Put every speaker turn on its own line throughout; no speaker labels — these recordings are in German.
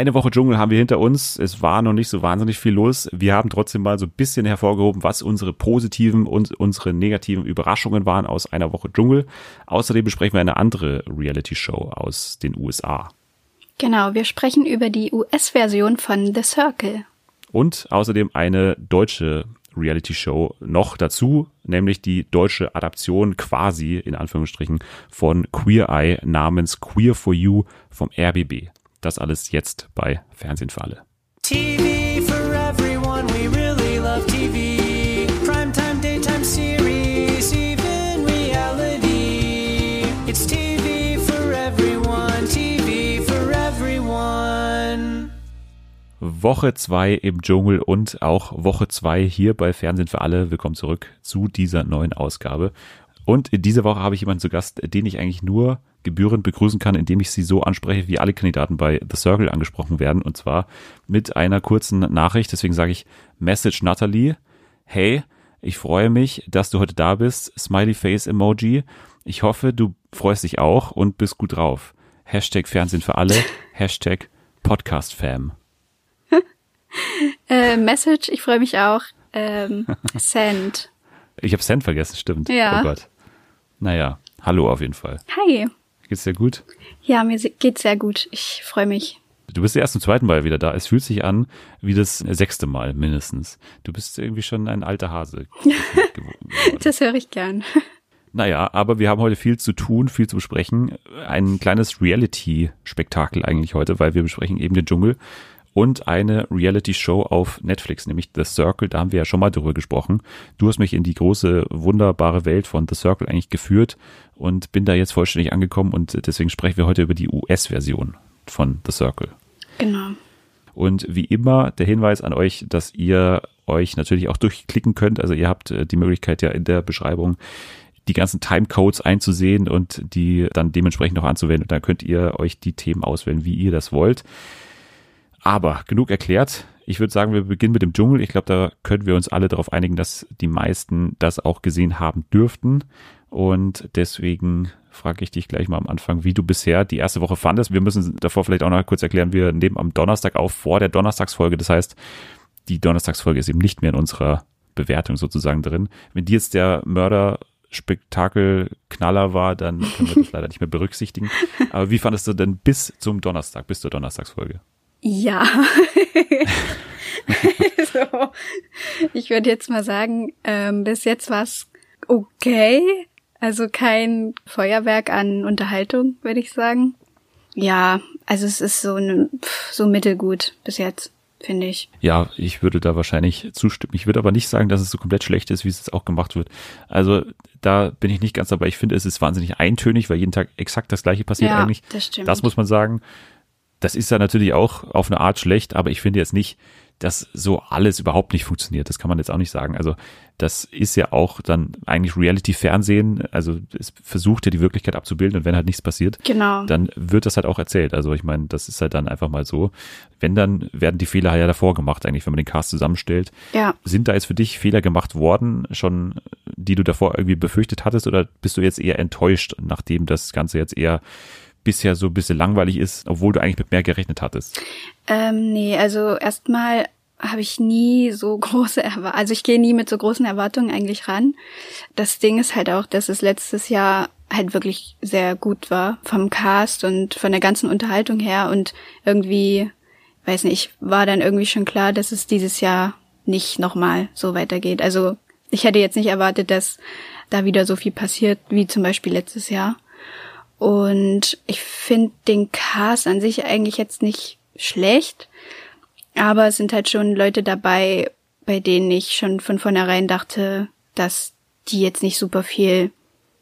Eine Woche Dschungel haben wir hinter uns. Es war noch nicht so wahnsinnig viel los. Wir haben trotzdem mal so ein bisschen hervorgehoben, was unsere positiven und unsere negativen Überraschungen waren aus einer Woche Dschungel. Außerdem besprechen wir eine andere Reality-Show aus den USA.
Genau, wir sprechen über die US-Version von The Circle.
Und außerdem eine deutsche Reality-Show noch dazu, nämlich die deutsche Adaption quasi in Anführungsstrichen von Queer Eye namens Queer for You vom RBB. Das alles jetzt bei Fernsehen für alle. TV for everyone, we really love TV. Primetime, daytime series, even reality. It's TV for everyone, TV for everyone. Woche 2 im Dschungel und auch Woche 2 hier bei Fernsehen für alle. Willkommen zurück zu dieser neuen Ausgabe. Und in dieser Woche habe ich jemanden zu Gast, den ich eigentlich nur gebührend begrüßen kann, indem ich sie so anspreche, wie alle Kandidaten bei The Circle angesprochen werden. Und zwar mit einer kurzen Nachricht. Deswegen sage ich Message Natalie. Hey, ich freue mich, dass du heute da bist. Smiley Face Emoji. Ich hoffe, du freust dich auch und bist gut drauf. Hashtag Fernsehen für alle. Hashtag Podcast Fam.
äh, Message, ich freue mich auch. Ähm, Send.
Ich habe Send vergessen, stimmt.
Ja.
Oh Gott. Naja, hallo auf jeden Fall.
Hi.
Geht's dir gut?
Ja, mir geht's sehr gut. Ich freue mich.
Du bist erst zum zweiten Mal wieder da. Es fühlt sich an wie das sechste Mal mindestens. Du bist irgendwie schon ein alter Hase.
das höre ich gern.
Naja, aber wir haben heute viel zu tun, viel zu besprechen. Ein kleines Reality-Spektakel eigentlich heute, weil wir besprechen eben den Dschungel und eine Reality-Show auf Netflix, nämlich The Circle. Da haben wir ja schon mal drüber gesprochen. Du hast mich in die große, wunderbare Welt von The Circle eigentlich geführt und bin da jetzt vollständig angekommen und deswegen sprechen wir heute über die US-Version von The Circle.
Genau.
Und wie immer der Hinweis an euch, dass ihr euch natürlich auch durchklicken könnt. Also ihr habt die Möglichkeit ja in der Beschreibung die ganzen Timecodes einzusehen und die dann dementsprechend noch anzuwenden. Und dann könnt ihr euch die Themen auswählen, wie ihr das wollt. Aber genug erklärt. Ich würde sagen, wir beginnen mit dem Dschungel. Ich glaube, da können wir uns alle darauf einigen, dass die meisten das auch gesehen haben dürften. Und deswegen frage ich dich gleich mal am Anfang, wie du bisher die erste Woche fandest. Wir müssen davor vielleicht auch noch kurz erklären, wir nehmen am Donnerstag auf vor der Donnerstagsfolge. Das heißt, die Donnerstagsfolge ist eben nicht mehr in unserer Bewertung sozusagen drin. Wenn die jetzt der Mörder Spektakelknaller war, dann können wir das leider nicht mehr berücksichtigen. Aber wie fandest du denn bis zum Donnerstag, bis zur Donnerstagsfolge?
Ja. so. Ich würde jetzt mal sagen, ähm, bis jetzt war es okay. Also kein Feuerwerk an Unterhaltung, würde ich sagen. Ja, also es ist so, ne, so mittelgut bis jetzt, finde ich.
Ja, ich würde da wahrscheinlich zustimmen. Ich würde aber nicht sagen, dass es so komplett schlecht ist, wie es jetzt auch gemacht wird. Also da bin ich nicht ganz dabei. Ich finde, es ist wahnsinnig eintönig, weil jeden Tag exakt das gleiche passiert
ja,
eigentlich.
Das stimmt.
Das muss man sagen. Das ist ja natürlich auch auf eine Art schlecht, aber ich finde jetzt nicht, dass so alles überhaupt nicht funktioniert. Das kann man jetzt auch nicht sagen. Also das ist ja auch dann eigentlich Reality-Fernsehen. Also es versucht ja die Wirklichkeit abzubilden und wenn halt nichts passiert,
genau.
dann wird das halt auch erzählt. Also ich meine, das ist halt dann einfach mal so. Wenn dann werden die Fehler ja davor gemacht, eigentlich, wenn man den Cast zusammenstellt.
Ja.
Sind da jetzt für dich Fehler gemacht worden, schon, die du davor irgendwie befürchtet hattest, oder bist du jetzt eher enttäuscht, nachdem das Ganze jetzt eher bisher so ein bisschen langweilig ist, obwohl du eigentlich mit mehr gerechnet hattest?
Ähm, nee, also erstmal habe ich nie so große Erwartungen, also ich gehe nie mit so großen Erwartungen eigentlich ran. Das Ding ist halt auch, dass es letztes Jahr halt wirklich sehr gut war vom Cast und von der ganzen Unterhaltung her und irgendwie, weiß nicht, war dann irgendwie schon klar, dass es dieses Jahr nicht nochmal so weitergeht. Also ich hätte jetzt nicht erwartet, dass da wieder so viel passiert wie zum Beispiel letztes Jahr. Und ich finde den Cast an sich eigentlich jetzt nicht schlecht, aber es sind halt schon Leute dabei, bei denen ich schon von vornherein dachte, dass die jetzt nicht super viel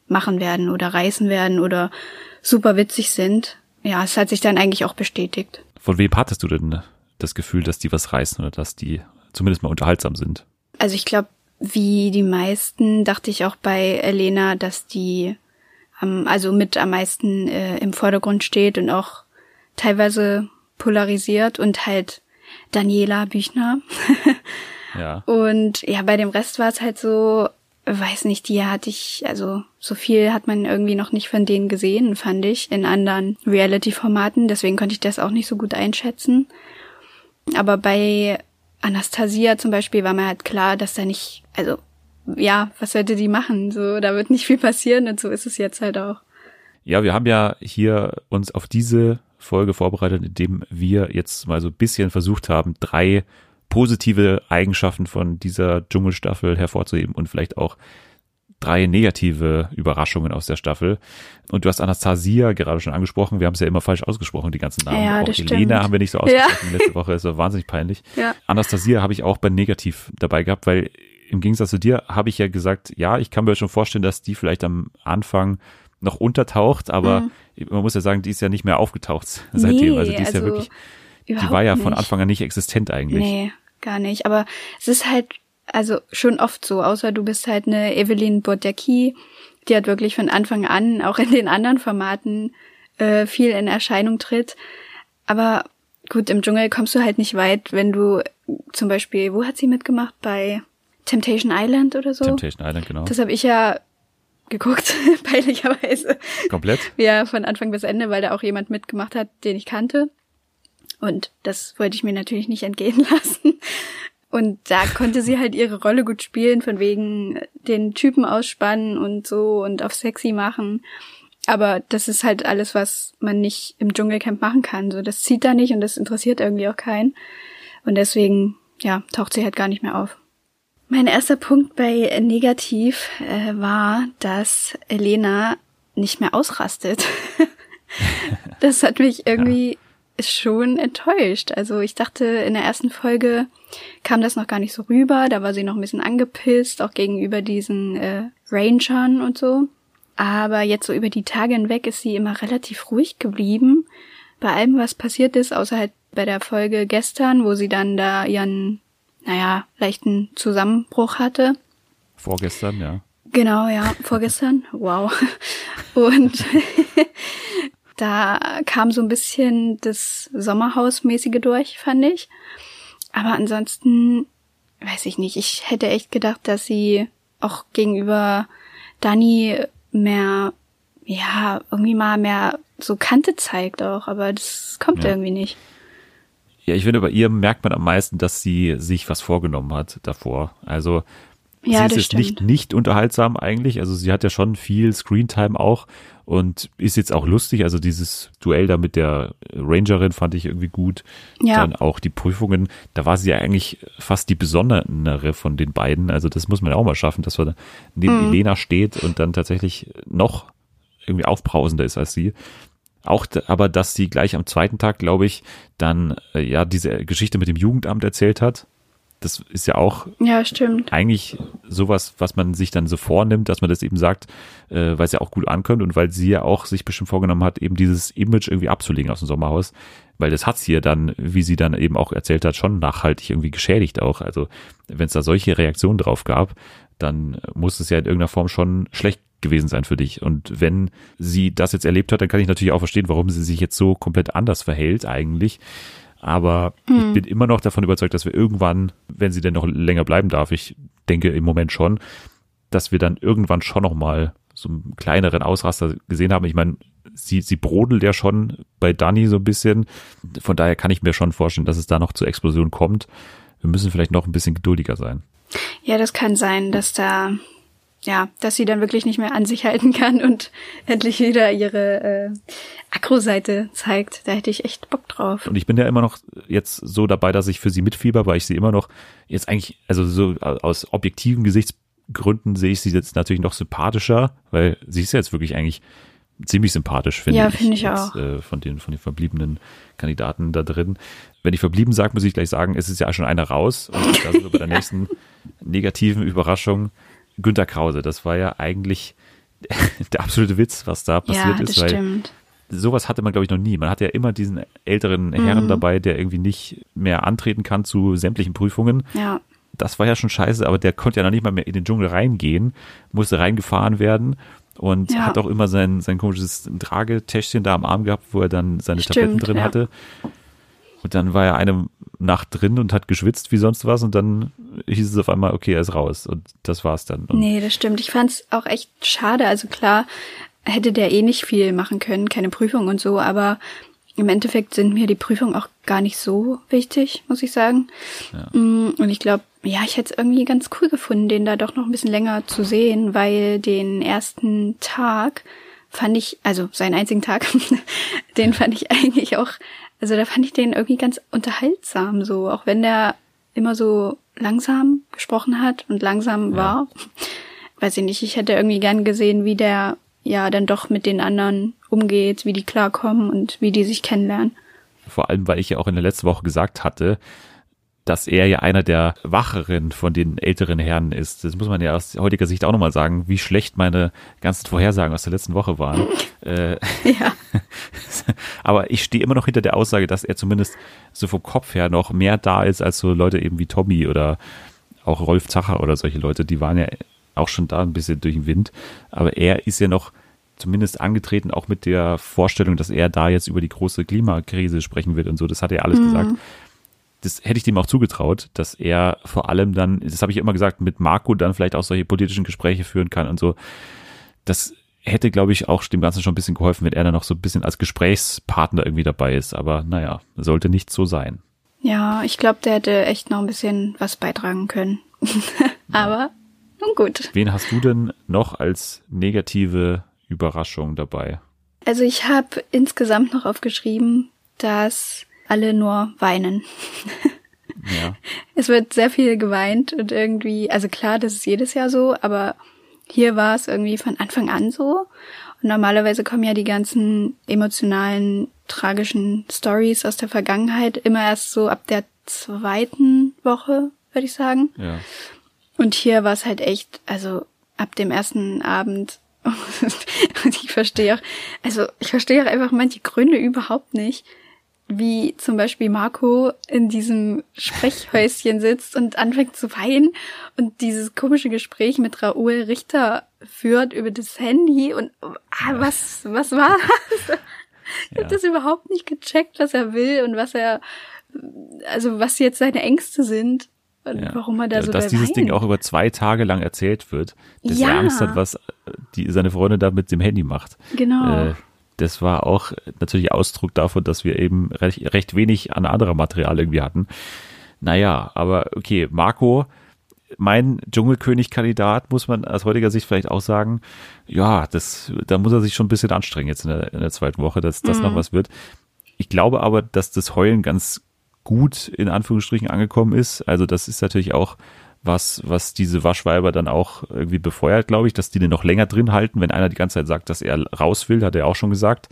machen werden oder reißen werden oder super witzig sind. Ja, es hat sich dann eigentlich auch bestätigt.
Von wem hattest du denn das Gefühl, dass die was reißen oder dass die zumindest mal unterhaltsam sind?
Also ich glaube, wie die meisten dachte ich auch bei Elena, dass die am, also mit am meisten äh, im Vordergrund steht und auch teilweise polarisiert und halt Daniela Büchner.
ja.
Und ja, bei dem Rest war es halt so, weiß nicht, die hatte ich, also so viel hat man irgendwie noch nicht von denen gesehen, fand ich, in anderen Reality-Formaten. Deswegen konnte ich das auch nicht so gut einschätzen. Aber bei Anastasia zum Beispiel war mir halt klar, dass da nicht, also ja, was sollte die machen? So, da wird nicht viel passieren und so ist es jetzt halt auch.
Ja, wir haben ja hier uns auf diese Folge vorbereitet, indem wir jetzt mal so ein bisschen versucht haben, drei positive Eigenschaften von dieser Dschungelstaffel hervorzuheben und vielleicht auch drei negative Überraschungen aus der Staffel. Und du hast Anastasia gerade schon angesprochen. Wir haben es ja immer falsch ausgesprochen, die ganzen Namen.
Ja,
auch
das
Elena
stimmt.
haben wir nicht so ausgesprochen letzte Woche. Das war wahnsinnig peinlich.
Ja.
Anastasia habe ich auch bei negativ dabei gehabt, weil im Gegensatz zu dir habe ich ja gesagt, ja, ich kann mir schon vorstellen, dass die vielleicht am Anfang noch untertaucht, aber
Mhm.
man muss ja sagen, die ist ja nicht mehr aufgetaucht seitdem.
Nee,
also die ist ja
also
wirklich, die
Überhaupt
war ja von
nicht.
Anfang an nicht existent eigentlich.
Nee, gar nicht. Aber es ist halt, also schon oft so, außer du bist halt eine Evelyn Bodecki, die hat wirklich von Anfang an, auch in den anderen Formaten, äh, viel in Erscheinung tritt. Aber gut, im Dschungel kommst du halt nicht weit, wenn du zum Beispiel, wo hat sie mitgemacht? Bei Temptation Island oder so?
Temptation Island, genau.
Das habe ich ja geguckt, peinlicherweise.
Komplett.
Ja, von Anfang bis Ende, weil da auch jemand mitgemacht hat, den ich kannte. Und das wollte ich mir natürlich nicht entgehen lassen. Und da konnte sie halt ihre Rolle gut spielen, von wegen den Typen ausspannen und so und auf sexy machen. Aber das ist halt alles, was man nicht im Dschungelcamp machen kann. So, das zieht da nicht und das interessiert irgendwie auch keinen. Und deswegen, ja, taucht sie halt gar nicht mehr auf. Mein erster Punkt bei Negativ äh, war, dass Elena nicht mehr ausrastet. das hat mich irgendwie schon enttäuscht. Also ich dachte, in der ersten Folge kam das noch gar nicht so rüber. Da war sie noch ein bisschen angepisst, auch gegenüber diesen äh, Rangern und so. Aber jetzt so über die Tage hinweg ist sie immer relativ ruhig geblieben. Bei allem, was passiert ist, außer halt bei der Folge gestern, wo sie dann da ihren, naja, leichten Zusammenbruch hatte.
Vorgestern, ja.
Genau, ja, vorgestern. Wow. Und da kam so ein bisschen das Sommerhausmäßige durch, fand ich. Aber ansonsten weiß ich nicht. Ich hätte echt gedacht, dass sie auch gegenüber Dani mehr, ja, irgendwie mal mehr so Kante zeigt auch. Aber das kommt
Ja.
irgendwie nicht.
Ja, ich finde, bei ihr merkt man am meisten, dass sie sich was vorgenommen hat davor. Also
Ja,
sie ist jetzt nicht,
stimmt.
nicht unterhaltsam eigentlich. Also sie hat ja schon viel Screentime auch und ist jetzt auch lustig. Also dieses Duell da mit der Rangerin fand ich irgendwie gut.
Ja.
Dann auch die Prüfungen, da war sie ja eigentlich fast die besondere von den beiden. Also das muss man ja auch mal schaffen, dass man neben
Mhm.
Elena steht und dann tatsächlich noch irgendwie aufbrausender ist als sie. Auch, aber, dass sie gleich am zweiten Tag, glaube ich, dann äh, ja diese Geschichte mit dem Jugendamt erzählt hat. Das ist ja auch
Ja, stimmt.
eigentlich sowas, was man sich dann so vornimmt, dass man das eben sagt, äh, weil es ja auch gut ankommt und weil sie ja auch sich bestimmt vorgenommen hat, eben dieses Image irgendwie abzulegen aus dem Sommerhaus. Weil das hat sie ja dann, wie sie dann eben auch erzählt hat, schon nachhaltig irgendwie geschädigt auch. Also wenn es da solche Reaktionen drauf gab, dann muss es ja in irgendeiner Form schon schlecht gewesen sein für dich. Und wenn sie das jetzt erlebt hat, dann kann ich natürlich auch verstehen, warum sie sich jetzt so komplett anders verhält eigentlich. Aber ich bin immer noch davon überzeugt, dass wir irgendwann, wenn sie denn noch länger bleiben darf, ich denke im Moment schon, dass wir dann irgendwann schon noch mal so einen kleineren Ausraster gesehen haben. Ich meine, sie, sie brodelt ja schon bei Dani so ein bisschen. Von daher kann ich mir schon vorstellen, dass es da noch zur Explosion kommt. Wir müssen vielleicht noch ein bisschen geduldiger sein.
Ja, das kann sein, dass da, ja, dass sie dann wirklich nicht mehr an sich halten kann und endlich wieder ihre äh, Akro-Seite zeigt. Da hätte ich echt Bock drauf.
Und ich bin ja immer noch jetzt so dabei, dass ich für sie mitfieber, weil ich sie immer noch jetzt eigentlich, also so aus objektiven Gesichtsgründen sehe ich sie jetzt natürlich noch sympathischer, weil sie ist ja jetzt wirklich eigentlich ziemlich sympathisch, finde
Ja,
ich.
finde ich
jetzt,
auch.
Äh, von den, von den verbliebenen Kandidaten da drin. Wenn ich verblieben sage, muss ich gleich sagen, es ist ja schon einer raus. Und da sind wir bei der nächsten negativen Überraschung. Günter Krause, das war ja eigentlich der absolute Witz, was da passiert
ja,
ist,
das
weil
stimmt.
sowas hatte man, glaube ich, noch nie. Man hat ja immer diesen älteren Herren
Mhm.
dabei, der irgendwie nicht mehr antreten kann zu sämtlichen Prüfungen.
Ja,
Das war ja schon scheiße, aber der konnte ja noch nicht mal mehr in den Dschungel reingehen, musste reingefahren werden und
Ja.
hat auch immer sein, sein komisches Tragetäschchen da am Arm gehabt, wo er dann seine
Stimmt,
Tabletten drin
ja.
hatte. Und dann war er eine Nacht drin und hat geschwitzt wie sonst was und dann hieß es auf einmal, okay, er ist raus und das war's dann. Und
nee, das stimmt. Ich fand's auch echt schade. Also klar, hätte der eh nicht viel machen können, keine Prüfung und so, aber im Endeffekt sind mir die Prüfungen auch gar nicht so wichtig, muss ich sagen. Ja. Mm, und ich glaube, ja, ich hätte es irgendwie ganz cool gefunden, den da doch noch ein bisschen länger zu sehen, weil den ersten Tag fand ich, also seinen einzigen Tag, den fand ich eigentlich auch, also da fand ich den irgendwie ganz unterhaltsam so, auch wenn der immer so langsam gesprochen hat und langsam ja. war. Weiß ich nicht, ich hätte irgendwie gern gesehen, wie der ja dann doch mit den anderen umgeht, wie die klarkommen und wie die sich kennenlernen.
Vor allem, weil ich ja auch in der letzten Woche gesagt hatte, dass er ja einer der Wacheren von den älteren Herren ist. Das muss man ja aus heutiger Sicht auch nochmal sagen, wie schlecht meine ganzen Vorhersagen aus der letzten Woche waren. äh, ja. Aber ich stehe immer noch hinter der Aussage, dass er zumindest so vom Kopf her noch mehr da ist als so Leute eben wie Tommy oder auch Rolf Zacher oder solche Leute, die waren ja auch schon da ein bisschen durch den Wind. Aber er ist ja noch zumindest angetreten, auch mit der Vorstellung, dass er da jetzt über die große Klimakrise sprechen wird und so. Das hat er alles mhm. gesagt. Das hätte ich dem auch zugetraut, dass er vor allem dann, das habe ich immer gesagt, mit Marco dann vielleicht auch solche politischen Gespräche führen kann und so. Das hätte, glaube ich, auch dem Ganzen schon ein bisschen geholfen, wenn er dann noch so ein bisschen als Gesprächspartner irgendwie dabei ist. Aber naja, sollte nicht so sein.
Ja, ich glaube, der hätte echt noch ein bisschen was beitragen können. Aber nun gut.
Wen hast du denn noch als negative Überraschung dabei?
Also ich habe insgesamt noch aufgeschrieben, dass alle nur weinen. Ja. Es wird sehr viel geweint und irgendwie, also klar, das ist jedes Jahr so, aber hier war es irgendwie von Anfang an so. Und normalerweise kommen ja die ganzen emotionalen, tragischen Stories aus der Vergangenheit immer erst so ab der zweiten Woche, würde ich sagen. Ja. Und hier war es halt echt, also ab dem ersten Abend und ich verstehe auch, also ich verstehe auch einfach manche Gründe überhaupt nicht, wie zum Beispiel Marco in diesem Sprechhäuschen sitzt und anfängt zu weinen und dieses komische Gespräch mit Raoul Richter führt über das Handy und ah, was, was war das? Ich ja. habe das überhaupt nicht gecheckt, was er will und was er, also was jetzt seine Ängste sind. Ja. Warum er da so
Dass dieses weint. Ding auch über zwei Tage lang erzählt wird, dass ja. er Angst hat, was die, seine Freundin da mit dem Handy macht.
Genau.
Äh, das war auch natürlich Ausdruck davon, dass wir eben recht, recht wenig an anderer Material irgendwie hatten. Naja, aber okay, Marco, mein Dschungelkönig-Kandidat, muss man aus heutiger Sicht vielleicht auch sagen, ja, das, da muss er sich schon ein bisschen anstrengen jetzt in der, in der zweiten Woche, dass das mhm. noch was wird. Ich glaube aber, dass das Heulen ganz gut in Anführungsstrichen angekommen ist. Also das ist natürlich auch was, was diese Waschweiber dann auch irgendwie befeuert, glaube ich, dass die den noch länger drin halten, wenn einer die ganze Zeit sagt, dass er raus will, hat er auch schon gesagt.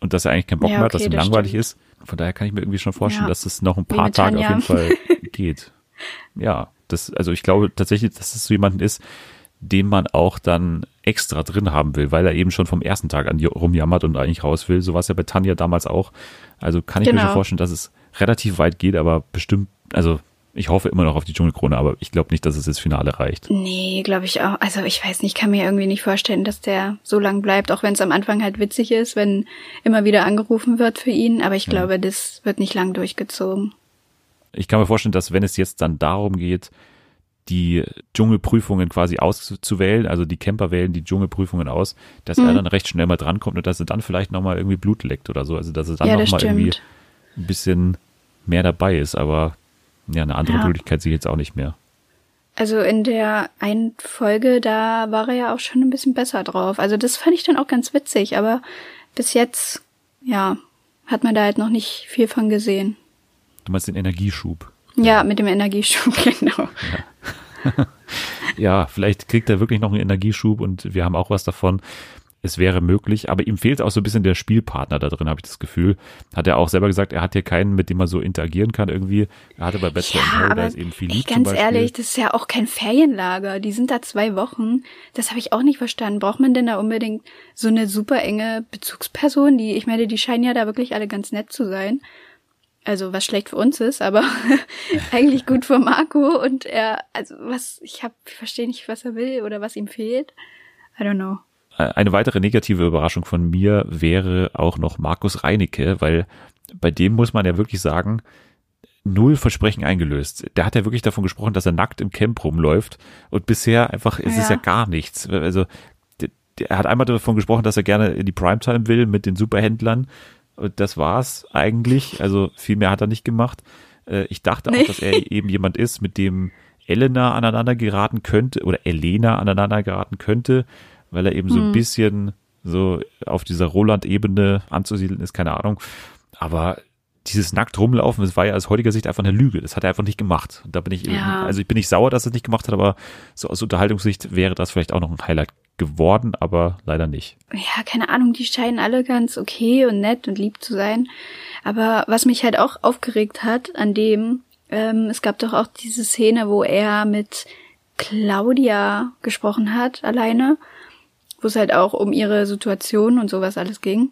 Und dass er eigentlich keinen Bock ja, mehr hat, dass ihm langweilig stimmt. ist. Von daher kann ich mir irgendwie schon vorstellen, ja. dass es noch ein paar Tage auf jeden Fall geht. Ja, das, also ich glaube tatsächlich, dass es so jemanden ist, den man auch dann extra drin haben will, weil er eben schon vom ersten Tag an rumjammert und eigentlich raus will. So war es ja bei Tanja damals auch. Also kann ich genau. mir schon genau. vorstellen, dass es relativ weit geht, aber bestimmt, also ich hoffe immer noch auf die Dschungelkrone, aber ich glaube nicht, dass es das Finale reicht.
Nee, glaube ich auch. Also ich weiß nicht, kann mir irgendwie nicht vorstellen, dass der so lang bleibt, auch wenn es am Anfang halt witzig ist, wenn immer wieder angerufen wird für ihn. Aber ich ja. glaube, das wird nicht lang durchgezogen.
Ich kann mir vorstellen, dass wenn es jetzt dann darum geht, die Dschungelprüfungen quasi auszuwählen, also die Camper wählen die Dschungelprüfungen aus, dass mhm. er dann recht schnell mal drankommt und dass er dann vielleicht nochmal irgendwie Blut leckt oder so. Also dass er dann ja, nochmal irgendwie ein bisschen mehr dabei ist, aber ja, eine andere ja. Möglichkeit sehe ich jetzt auch nicht mehr.
Also in der einen Folge, da war er ja auch schon ein bisschen besser drauf. Also das fand ich dann auch ganz witzig, aber bis jetzt, ja, hat man da halt noch nicht viel von gesehen.
Du meinst den Energieschub?
Ja, mit dem Energieschub, genau.
Ja. ja, vielleicht kriegt er wirklich noch einen Energieschub und wir haben auch was davon es wäre möglich, aber ihm fehlt auch so ein bisschen der Spielpartner da drin, habe ich das Gefühl. Hat er auch selber gesagt, er hat hier keinen, mit dem er so interagieren kann irgendwie. Er hatte bei Bachelor ja, Hell, da ist eben viel
Ganz ehrlich, das ist ja auch kein Ferienlager. Die sind da zwei Wochen. Das habe ich auch nicht verstanden. Braucht man denn da unbedingt so eine super enge Bezugsperson? Die, ich meine, die scheinen ja da wirklich alle ganz nett zu sein. Also was schlecht für uns ist, aber eigentlich gut für Marco und er, also was, ich hab, ich verstehe nicht, was er will oder was ihm fehlt. I don't know.
Eine weitere negative Überraschung von mir wäre auch noch Markus Reinecke, weil bei dem muss man ja wirklich sagen, null Versprechen eingelöst. Der hat ja wirklich davon gesprochen, dass er nackt im Camp rumläuft und bisher einfach, es ja. ist ja gar nichts. Also er hat einmal davon gesprochen, dass er gerne in die Primetime will mit den Superhändlern. Und das war's eigentlich. Also viel mehr hat er nicht gemacht. Äh, ich dachte nee. auch, dass er eben jemand ist, mit dem Elena aneinander geraten könnte oder Elena aneinander geraten könnte, weil er eben so ein hm. bisschen so auf dieser Roland-Ebene anzusiedeln ist, keine Ahnung. Aber dieses nackt rumlaufen, das war ja aus heutiger Sicht einfach eine Lüge. Das hat er einfach nicht gemacht. Und da bin ich, ja. also ich bin nicht sauer, dass er es nicht gemacht hat, aber so aus Unterhaltungssicht wäre das vielleicht auch noch ein Highlight geworden, aber leider nicht.
Ja, keine Ahnung, die scheinen alle ganz okay und nett und lieb zu sein. Aber was mich halt auch aufgeregt hat an dem, ähm, es gab doch auch diese Szene, wo er mit Claudia gesprochen hat, alleine, wo es halt auch um ihre Situation und sowas alles ging.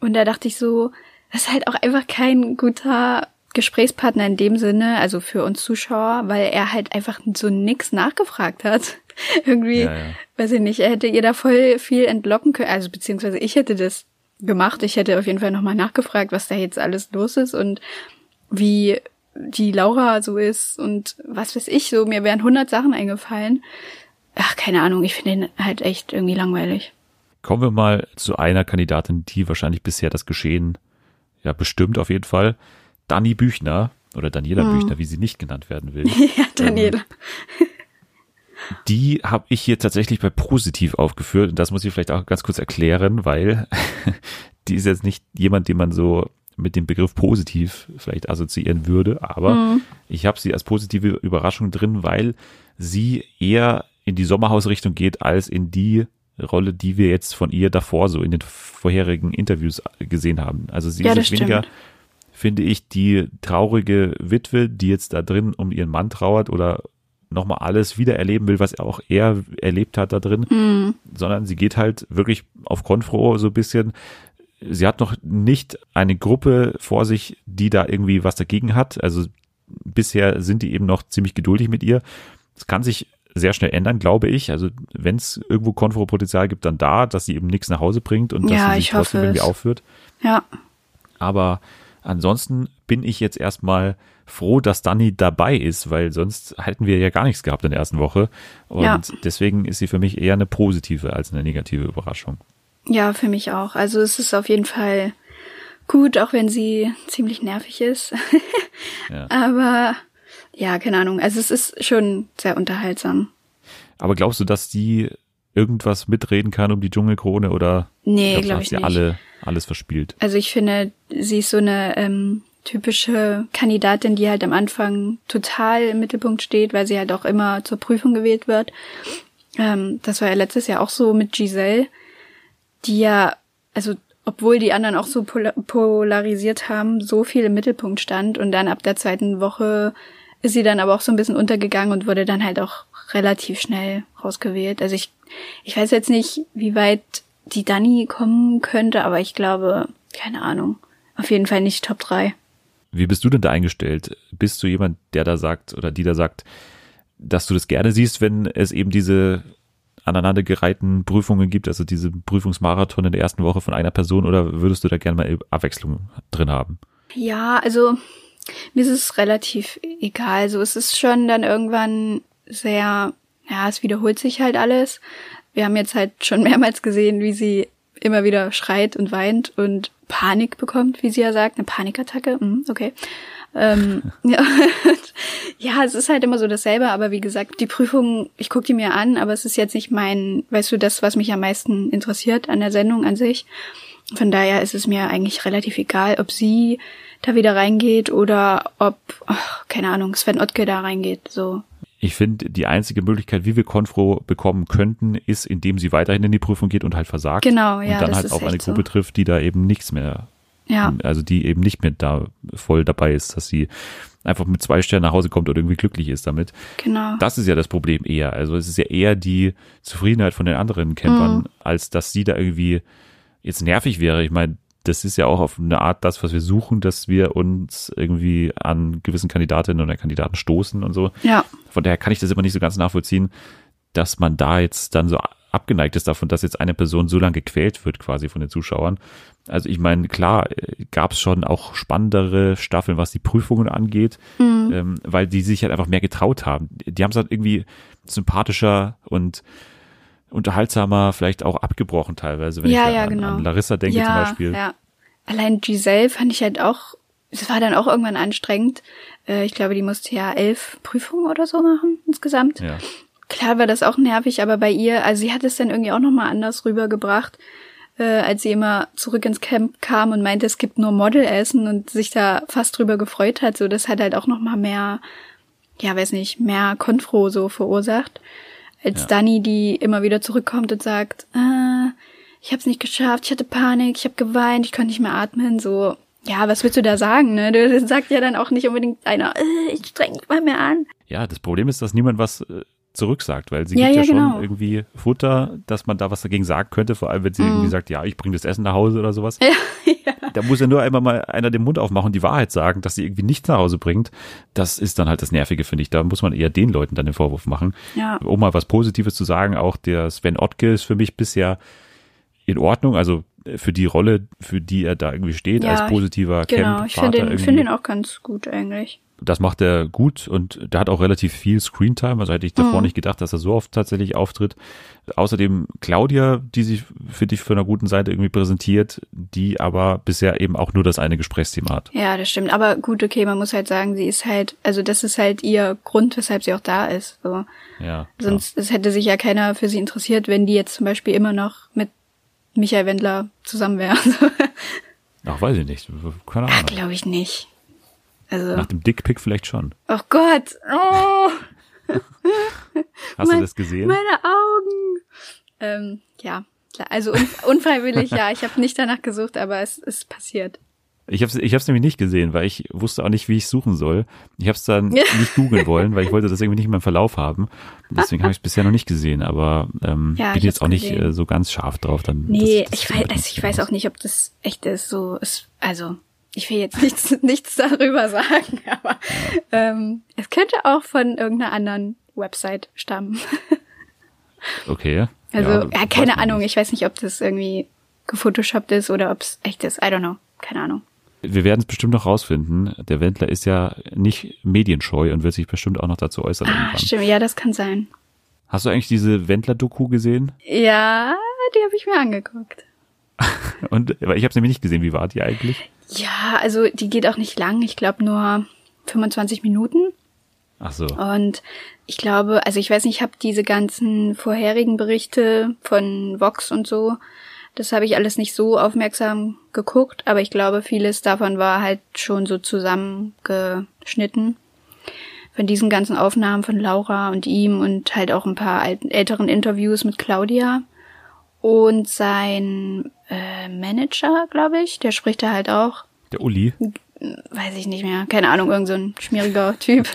Und da dachte ich so, das ist halt auch einfach kein guter Gesprächspartner in dem Sinne, also für uns Zuschauer, weil er halt einfach so nix nachgefragt hat. Irgendwie, ja, ja. weiß ich nicht, er hätte ihr da voll viel entlocken können, also beziehungsweise ich hätte das gemacht. Ich hätte auf jeden Fall nochmal nachgefragt, was da jetzt alles los ist und wie die Laura so ist und was weiß ich so. Mir wären hundert Sachen eingefallen. Ach, keine Ahnung, ich finde ihn halt echt irgendwie langweilig.
Kommen wir mal zu einer Kandidatin, die wahrscheinlich bisher das Geschehen ja bestimmt auf jeden Fall. Dani Büchner oder Daniela hm. Büchner, wie sie nicht genannt werden will.
ja, Daniela. Ähm,
die habe ich hier tatsächlich bei positiv aufgeführt und das muss ich vielleicht auch ganz kurz erklären, weil die ist jetzt nicht jemand, den man so mit dem Begriff positiv vielleicht assoziieren würde, aber mhm. ich habe sie als positive Überraschung drin, weil sie eher in die Sommerhausrichtung geht als in die Rolle, die wir jetzt von ihr davor so in den vorherigen Interviews gesehen haben. Also sie ja, ist weniger, finde ich, die traurige Witwe, die jetzt da drin um ihren Mann trauert oder nochmal alles wieder erleben will, was auch er erlebt hat da drin, mhm. sondern sie geht halt wirklich auf Konfro so ein bisschen. Sie hat noch nicht eine Gruppe vor sich, die da irgendwie was dagegen hat. Also bisher sind die eben noch ziemlich geduldig mit ihr. Es kann sich sehr schnell ändern, glaube ich. Also wenn es irgendwo Konfro-Potenzial gibt, dann da, dass sie eben nichts nach Hause bringt und ja, dass sie sich trotzdem irgendwie aufführt.
Ja.
Aber ansonsten bin ich jetzt erstmal froh, dass Dani dabei ist, weil sonst hätten wir ja gar nichts gehabt in der ersten Woche. Und ja. deswegen ist sie für mich eher eine positive als eine negative Überraschung.
Ja, für mich auch. Also es ist auf jeden Fall gut, auch wenn sie ziemlich nervig ist. ja. Aber ja, keine Ahnung. Also es ist schon sehr unterhaltsam.
Aber glaubst du, dass die irgendwas mitreden kann um die Dschungelkrone oder
nee, glaube ich nicht.
alle alles verspielt?
Also ich finde, sie ist so eine ähm, typische Kandidatin, die halt am Anfang total im Mittelpunkt steht, weil sie halt auch immer zur Prüfung gewählt wird. Ähm, das war ja letztes Jahr auch so mit Giselle, die ja, also obwohl die anderen auch so polarisiert haben, so viel im Mittelpunkt stand und dann ab der zweiten Woche ist sie dann aber auch so ein bisschen untergegangen und wurde dann halt auch relativ schnell rausgewählt. Also ich, ich weiß jetzt nicht, wie weit die Dani kommen könnte, aber ich glaube, keine Ahnung. Auf jeden Fall nicht Top 3.
Wie bist du denn da eingestellt? Bist du jemand, der da sagt oder die da sagt, dass du das gerne siehst, wenn es eben diese aneinandergereihten Prüfungen gibt, also diese Prüfungsmarathon in der ersten Woche von einer Person oder würdest du da gerne mal Abwechslung drin haben?
Ja, also mir ist es relativ egal. So, es ist schon dann irgendwann sehr, ja, es wiederholt sich halt alles. Wir haben jetzt halt schon mehrmals gesehen, wie sie immer wieder schreit und weint und Panik bekommt, wie sie ja sagt, eine Panikattacke. Hm, okay. Ähm, ja. ja, es ist halt immer so dasselbe, aber wie gesagt, die Prüfung, ich gucke die mir an, aber es ist jetzt nicht mein, weißt du, das, was mich am meisten interessiert an der Sendung an sich. Von daher ist es mir eigentlich relativ egal, ob sie da wieder reingeht oder ob, ach, keine Ahnung, Sven Ottke da reingeht. So.
Ich finde, die einzige Möglichkeit, wie wir Konfro bekommen könnten, ist, indem sie weiterhin in die Prüfung geht und halt versagt.
Genau,
ja. Und dann halt auch eine Gruppe so. trifft, die da eben nichts mehr, ja. also die eben nicht mehr da voll dabei ist, dass sie einfach mit zwei Sternen nach Hause kommt oder irgendwie glücklich ist damit.
Genau.
Das ist ja das Problem eher. Also es ist ja eher die Zufriedenheit von den anderen Campern, mhm. als dass sie da irgendwie jetzt nervig wäre. Ich meine, das ist ja auch auf eine Art das, was wir suchen, dass wir uns irgendwie an gewissen Kandidatinnen oder Kandidaten stoßen und so.
Ja.
Von daher kann ich das immer nicht so ganz nachvollziehen, dass man da jetzt dann so abgeneigt ist davon, dass jetzt eine Person so lange gequält wird quasi von den Zuschauern. Also ich meine, klar, äh, gab es schon auch spannendere Staffeln, was die Prüfungen angeht, mhm. ähm, weil die sich halt einfach mehr getraut haben. Die haben es halt irgendwie sympathischer und unterhaltsamer vielleicht auch abgebrochen teilweise, wenn
ja,
ich
ja,
an,
genau.
an Larissa denke
ja,
zum Beispiel.
Ja. Allein Giselle fand ich halt auch, es war dann auch irgendwann anstrengend. Äh, ich glaube, die musste ja elf Prüfungen oder so machen insgesamt.
Ja.
Klar war das auch nervig, aber bei ihr, also sie hat es dann irgendwie auch nochmal anders rübergebracht, äh, als sie immer zurück ins Camp kam und meinte, es gibt nur Modelessen und sich da fast drüber gefreut hat. So, das hat halt auch nochmal mehr, ja, weiß nicht, mehr Konfro so verursacht. Als
Ja.
Dani, die immer wieder zurückkommt und sagt, äh, ich hab's nicht geschafft, ich hatte Panik, ich habe geweint, ich konnte nicht mehr atmen, so. Ja, was willst du da sagen, ne? Du das sagt ja dann auch nicht unbedingt einer, äh, ich streng mich mal mehr an.
Ja, das Problem ist, dass niemand was äh, zurücksagt, weil sie
Ja,
gibt ja,
ja,
schon
genau.
irgendwie Futter, dass man da was dagegen sagen könnte, vor allem wenn sie
Mhm.
irgendwie sagt, ja, ich bringe das Essen nach Hause oder sowas.
Ja, ja.
Da muss ja nur einmal mal einer den Mund aufmachen und die Wahrheit sagen, dass sie irgendwie nichts nach Hause bringt. Das ist dann halt das Nervige, finde ich. Da muss man eher den Leuten dann den Vorwurf machen.
Ja.
Um mal was Positives zu sagen, auch der Sven Ottke ist für mich bisher in Ordnung, also für die Rolle, für die er da irgendwie steht,
Ja,
als positiver
Genau, ich
Camp-Vater
finde den, find den auch ganz gut eigentlich.
Das macht er gut und der hat auch relativ viel Screentime. Also hätte ich davor
Mhm.
nicht gedacht, dass er so oft tatsächlich auftritt. Außerdem Claudia, die sich, finde ich, von einer guten Seite irgendwie präsentiert, die aber bisher eben auch nur das eine Gesprächsthema hat.
Ja, das stimmt. Aber gut, okay, man muss halt sagen, sie ist halt, also das ist halt ihr Grund, weshalb sie auch da ist. So.
Ja.
Sonst es hätte sich ja keiner für sie interessiert, wenn die jetzt zum Beispiel immer noch mit Michael Wendler zusammen wäre.
Ach, weiß ich nicht. Keine
Ach,
Ahnung.
glaube ich nicht. Also,
Nach dem Dickpick vielleicht schon.
oh Gott, oh,
Hast
Mein-
du das gesehen?
meine Augen. Ähm, ja, klar. also un unfreiwillig, ja. Ich habe nicht danach gesucht, aber es ist passiert.
Ich habe es ich hab's nämlich nicht gesehen, weil ich wusste auch nicht, wie ich suchen soll. Ich habe es dann nicht googeln wollen, weil ich wollte das irgendwie nicht in meinem Verlauf haben. Deswegen habe ich es bisher noch nicht gesehen, aber ähm,
Ja,
bin jetzt auch nicht
gesehen.
äh, so ganz scharf drauf. Dann,
Nee,
das- das
ich weiß, also ich weiß
aus.
auch nicht, ob das echt ist. So, ist, also ich will jetzt nichts, nichts darüber sagen, aber ähm, es könnte auch von irgendeiner anderen Website stammen.
Okay.
Also ja,
weiß
keine Ahnung.
nicht.
Ich weiß nicht, ob das irgendwie gefotoshoppt ist oder ob es echt ist. I don't know. Keine Ahnung.
Wir werden es bestimmt noch rausfinden. Der Wendler ist ja nicht medienscheu und wird sich bestimmt auch noch dazu äußern.
Ah,
irgendwann.
stimmt. Ja, das kann sein.
Hast du eigentlich diese Wendler-Doku gesehen?
Ja, die habe ich mir angeguckt.
Und weil ich habe es nämlich nicht gesehen. Wie war die eigentlich?
Ja, also die geht auch nicht lang. Ich glaube nur 25 Minuten.
Ach so.
Und ich glaube, also ich weiß nicht, ich habe diese ganzen vorherigen Berichte von Vox und so, das habe ich alles nicht so aufmerksam geguckt, aber ich glaube, vieles davon war halt schon so zusammengeschnitten. Von diesen ganzen Aufnahmen von Laura und ihm und halt auch ein paar alten, älteren Interviews mit Claudia. Und sein äh, Manager, glaube ich, der spricht da halt auch
Der Uli.
weiß ich nicht mehr, keine Ahnung, irgend so ein schmieriger Typ,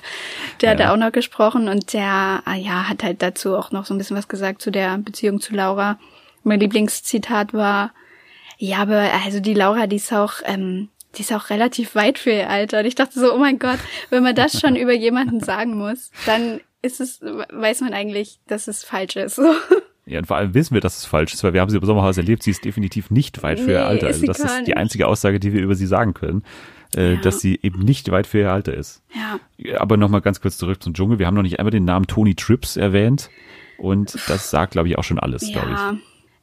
der hat
Ja.
da auch noch gesprochen und der, ah ja, hat halt dazu auch noch so ein bisschen was gesagt zu der Beziehung zu Laura. Mein Lieblingszitat war, ja, aber also die Laura, die ist auch, ähm, die ist auch relativ weit für ihr Alter. Und ich dachte so, oh mein Gott, wenn man das schon über jemanden sagen muss, dann ist es, weiß man eigentlich, dass es falsch ist. So.
Ja, und vor allem wissen wir, dass es falsch ist, weil wir haben sie im Sommerhaus erlebt. Sie ist definitiv nicht weit für ihr
Nee,
Alter.
ist
Also das ist die einzige Aussage, die wir über sie sagen können, äh,
Ja.
dass sie eben nicht weit für ihr Alter ist.
Ja.
Aber nochmal ganz kurz zurück zum Dschungel. Wir haben noch nicht einmal den Namen Tony Trips erwähnt. Und das sagt, glaube ich, auch schon alles, glaube
Ja,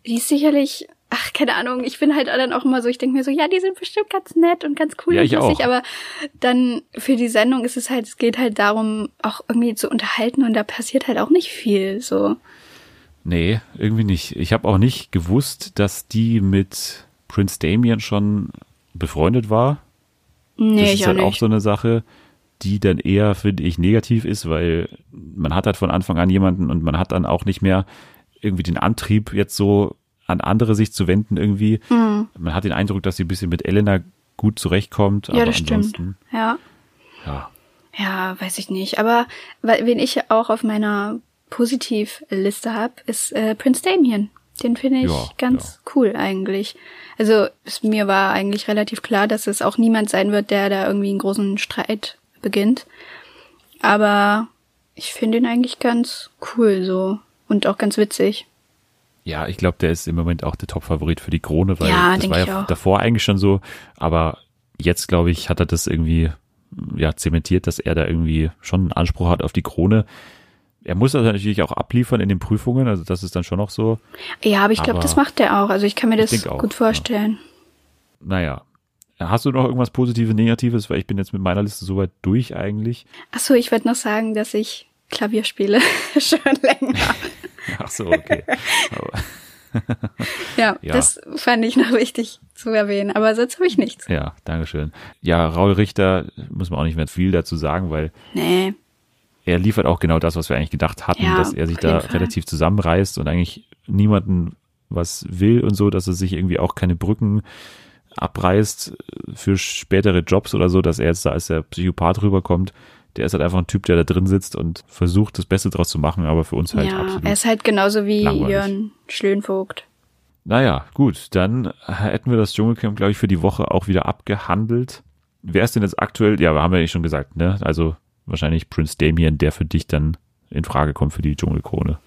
die ist sicherlich, ach, keine Ahnung, ich bin halt dann auch immer so, ich denke mir so, ja, die sind bestimmt ganz nett und ganz cool
Ja,
und
ich
lustig,
auch.
aber dann für die Sendung ist es halt, es geht halt darum, auch irgendwie zu unterhalten und da passiert halt auch nicht viel, so.
Ich. Nee, irgendwie nicht. Ich habe auch nicht gewusst, dass die mit Prince Damien schon befreundet war.
Nee,
das
ich
ist
auch
halt auch
nicht.
so eine Sache, die dann eher, finde ich, negativ ist, weil man hat halt von Anfang an jemanden und man hat dann auch nicht mehr irgendwie den Antrieb, jetzt so an andere sich zu wenden irgendwie.
Hm.
Man hat den Eindruck, dass sie ein bisschen mit Elena gut zurechtkommt,
Ja,
aber
das stimmt.
ansonsten,
Ja.
ja.
Ja, weiß ich nicht. Aber we- wen ich auch auf meiner Positivliste hab, ist äh, Prince Damien. Den finde ich
Ja,
ganz cool eigentlich. Also es, mir war eigentlich relativ klar, dass es auch niemand sein wird, der da irgendwie einen großen Streit beginnt. Aber ich finde ihn eigentlich ganz cool so und auch ganz witzig.
Ja, ich glaube, der ist im Moment auch der Top-Favorit für die Krone, weil
Ja,
das war ja
auch.
davor eigentlich schon so, aber jetzt, glaube ich, hat er das irgendwie ja zementiert, dass er da irgendwie schon einen Anspruch hat auf die Krone. Er muss das natürlich auch abliefern in den Prüfungen, also das ist dann schon noch so,
Ja, aber ich glaube, das macht er auch. Also ich kann mir das
auch,
gut vorstellen.
naja. Hast du noch irgendwas Positives, Negatives? Weil ich bin jetzt mit meiner Liste soweit durch eigentlich.
Ach so, ich würde noch sagen, dass ich Klavier spiele schon länger.
Ach so, okay.
Ja,
Ja.
das fand ich noch wichtig zu erwähnen. Aber sonst habe ich nichts.
ja, Dankeschön. Ja, Raul Richter muss man auch nicht mehr viel dazu sagen, weil
Nee.
Er liefert auch genau das, was wir eigentlich gedacht hatten,
Ja,
dass er sich da
Fall.
relativ zusammenreißt und eigentlich niemanden was will und so, dass er sich irgendwie auch keine Brücken abreißt für spätere Jobs oder so, dass er jetzt da als der Psychopath rüberkommt. Der ist halt einfach ein Typ, der da drin sitzt und versucht, das Beste draus zu machen, aber für uns halt
ja,
absolut.
er ist halt genauso wie
langweilig.
Jörn Schlönvogt.
Naja, gut, dann hätten wir das Dschungelcamp, glaube ich, für die Woche auch wieder abgehandelt. Wer ist denn jetzt aktuell, ja, haben wir ja schon gesagt, ne? Also wahrscheinlich Prince Damien, der für dich dann in Frage kommt für die Dschungelkrone.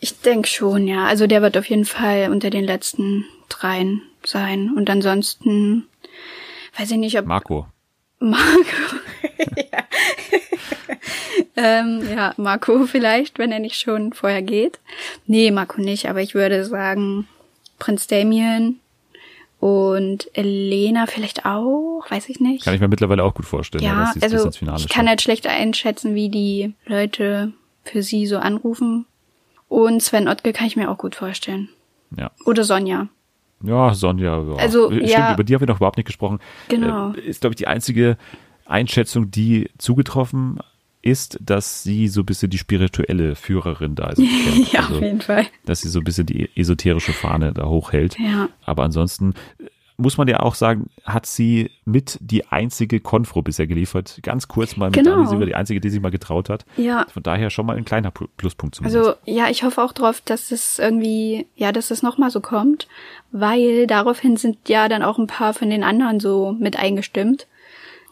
Ich denke schon, ja. Also der wird auf jeden Fall unter den letzten dreien sein. Und ansonsten weiß ich nicht, ob
Marco.
Marco. ja. ähm, ja, Marco vielleicht, wenn er nicht schon vorher geht. Nee, Marco nicht, aber ich würde sagen Prinz Damien und Elena vielleicht auch, weiß ich nicht.
Kann ich mir mittlerweile auch gut vorstellen, ja,
ja, also ich kann halt schlecht einschätzen, wie die Leute für sie so anrufen. Und Sven Ottke kann ich mir auch gut vorstellen.
Ja.
Oder Sonja.
ja, Sonja. Ja.
Also,
Stimmt,
ja.
über die haben wir noch überhaupt nicht gesprochen.
Genau.
Äh, Ist, glaube ich, die einzige Einschätzung, die zugetroffen ist, dass sie so ein bisschen die spirituelle Führerin da ist.
ja,
Also,
auf jeden Fall.
dass sie so ein bisschen die esoterische Fahne da hochhält.
Ja.
Aber ansonsten äh, muss man ja auch sagen, hat sie mit die einzige Konfro bisher geliefert. Ganz kurz mal mit
Genau.
Silber, die einzige, die sich mal getraut hat.
Ja.
Von daher schon mal ein kleiner Pl- Pluspunkt zumindest.
Also ja, ich hoffe auch drauf, dass es irgendwie, ja, dass es nochmal so kommt, weil daraufhin sind ja dann auch ein paar von den anderen so mit eingestimmt.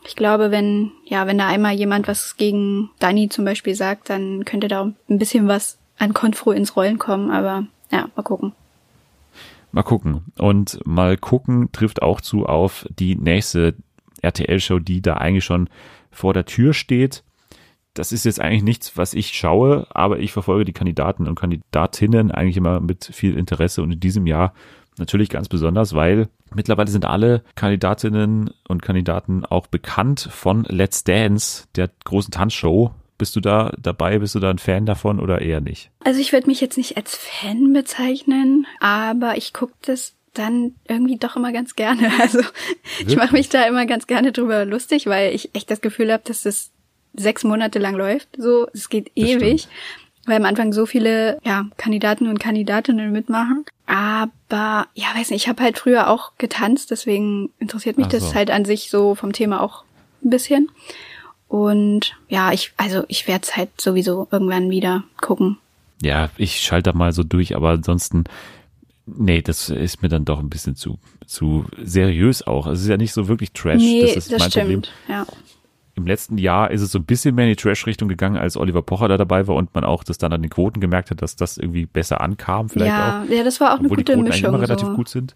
Ich glaube, wenn, ja, wenn da einmal jemand was gegen Dani zum Beispiel sagt, dann könnte da ein bisschen was an Konfro ins Rollen kommen, aber ja, mal gucken.
Mal gucken. Und mal gucken trifft auch zu auf die nächste RTL-Show, die da eigentlich schon vor der Tür steht. Das ist jetzt eigentlich nichts, was ich schaue, aber ich verfolge die Kandidaten und Kandidatinnen eigentlich immer mit viel Interesse und in diesem Jahr natürlich ganz besonders, weil mittlerweile sind alle Kandidatinnen und Kandidaten auch bekannt von Let's Dance, der großen Tanzshow. Bist du da dabei? Bist du da ein Fan davon oder eher nicht?
Also ich würde mich jetzt nicht als Fan bezeichnen, aber ich gucke das dann irgendwie doch immer ganz gerne. Also ich mache mich da immer ganz gerne drüber lustig, weil ich echt das Gefühl habe, dass das sechs Monate lang läuft. So, es geht
Das
ewig, weil am Anfang so viele ja, Kandidaten und Kandidatinnen mitmachen. Aber ja, weiß nicht, ich habe halt früher auch getanzt, deswegen interessiert mich
so.
das halt an sich so vom Thema auch ein bisschen. Und ja, ich, also ich werde es halt sowieso irgendwann wieder gucken.
Ja, ich schalte mal so durch, aber ansonsten, nee, das ist mir dann doch ein bisschen zu, zu seriös auch. Es ist ja nicht so wirklich Trash.
Nee,
das
das,
ist mein Problem.
stimmt. Ja.
Im letzten Jahr ist es so ein bisschen mehr in die Trash-Richtung gegangen, als Oliver Pocher da dabei war und man auch das dann an den Quoten gemerkt hat, dass das irgendwie besser ankam, vielleicht
ja,
auch.
ja, das war auch eine
Obwohl die
gute
Quoten
Mischung.
immer relativ
so. Mhm.
gut sind.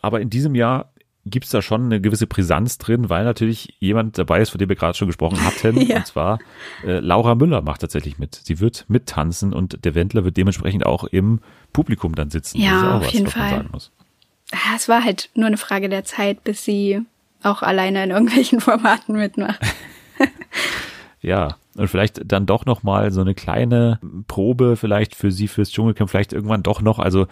Aber in diesem Jahr gibt's da schon eine gewisse Brisanz drin, weil natürlich jemand dabei ist, von dem wir gerade schon gesprochen hatten.
Ja.
Und zwar äh, Laura Müller macht tatsächlich mit. Sie wird mittanzen und der Wendler wird dementsprechend auch im Publikum dann sitzen.
Ja,
das ist auch
auf
was,
jeden Fall.
sagen muss.
Ja, es war halt nur eine Frage der Zeit, bis sie auch alleine in irgendwelchen Formaten mitmacht.
Ja, und vielleicht dann doch noch mal so eine kleine Probe vielleicht für sie fürs Dschungelcamp, vielleicht irgendwann doch noch, also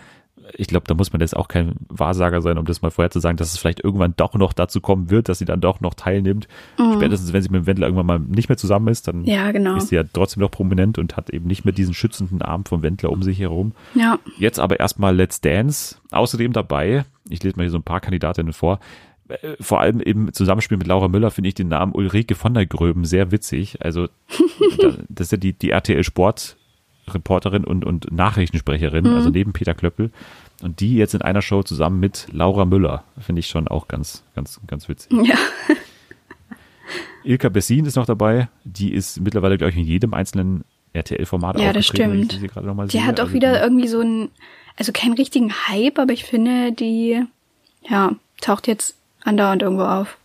ich glaube, da muss man jetzt auch kein Wahrsager sein, um das mal vorher zu sagen, dass es vielleicht irgendwann doch noch dazu kommen wird, dass sie dann doch noch teilnimmt. Spätestens, wenn sie mit dem Wendler irgendwann mal nicht mehr zusammen ist, dann
Mhm. Ja, genau.
ist sie ja trotzdem noch prominent und hat eben nicht mehr diesen schützenden Arm vom Wendler um sich herum.
Ja,
Jetzt aber erstmal Let's Dance. Außerdem dabei, ich lese mal hier so ein paar Kandidatinnen vor, vor allem im Zusammenspiel mit Laura Müller finde ich den Namen Ulrike von der Gröben sehr witzig. Also da- das ist ja die, die RTL Sport Reporterin und, und Nachrichtensprecherin, also neben Peter Klöppel. Und die jetzt in einer Show zusammen mit Laura Müller, finde ich schon auch ganz, ganz, ganz witzig.
ja,
Ilka Bessin ist noch dabei. Die ist mittlerweile, glaube ich, in jedem einzelnen RTL-Format
Ja, das stimmt. Die
sehe.
hat auch
Also
wieder irgendwie so einen, also keinen richtigen Hype, aber ich finde, die, ja, taucht jetzt andauernd irgendwo auf.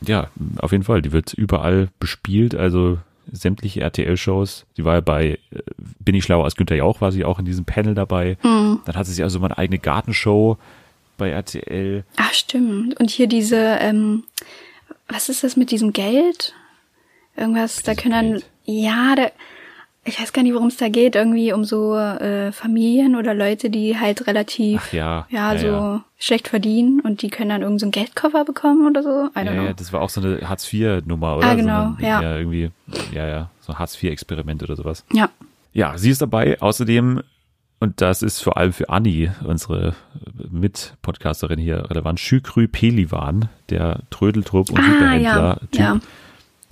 Ja, auf jeden Fall. Die wird überall bespielt, also sämtliche RTL-Shows. Die war ja bei äh, Bin ich schlauer als Günther Jauch, war sie auch in diesem Panel dabei.
Mhm.
Dann hatte sie also mal eine eigene Gartenshow bei RTL.
Ach, stimmt. Und hier diese, ähm, was ist das mit diesem Geld? Irgendwas, da
diesem
können dann,
Geld?
ja, da, ich weiß gar nicht, worum es da geht, irgendwie um so äh, Familien oder Leute, die halt relativ,
Ach ja,
ja,
ja,
so
ja.
schlecht verdienen und die können dann irgend so einen Geldkoffer bekommen oder so. I don't
Ja,
know.
ja, das war auch so eine Hartz-IV-Nummer, oder?
Ah,
So
genau,
eine,
ja.
Ja, irgendwie, ja, ja, so ein Hartz-IV-Experiment oder sowas.
ja.
Ja, sie ist dabei. Außerdem, und das ist vor allem für Anni, unsere Mit-Podcasterin hier relevant, Schükrü Pelivan, der Trödeltrupp und
Ah,
Superhändler-Typ.
ja, ja.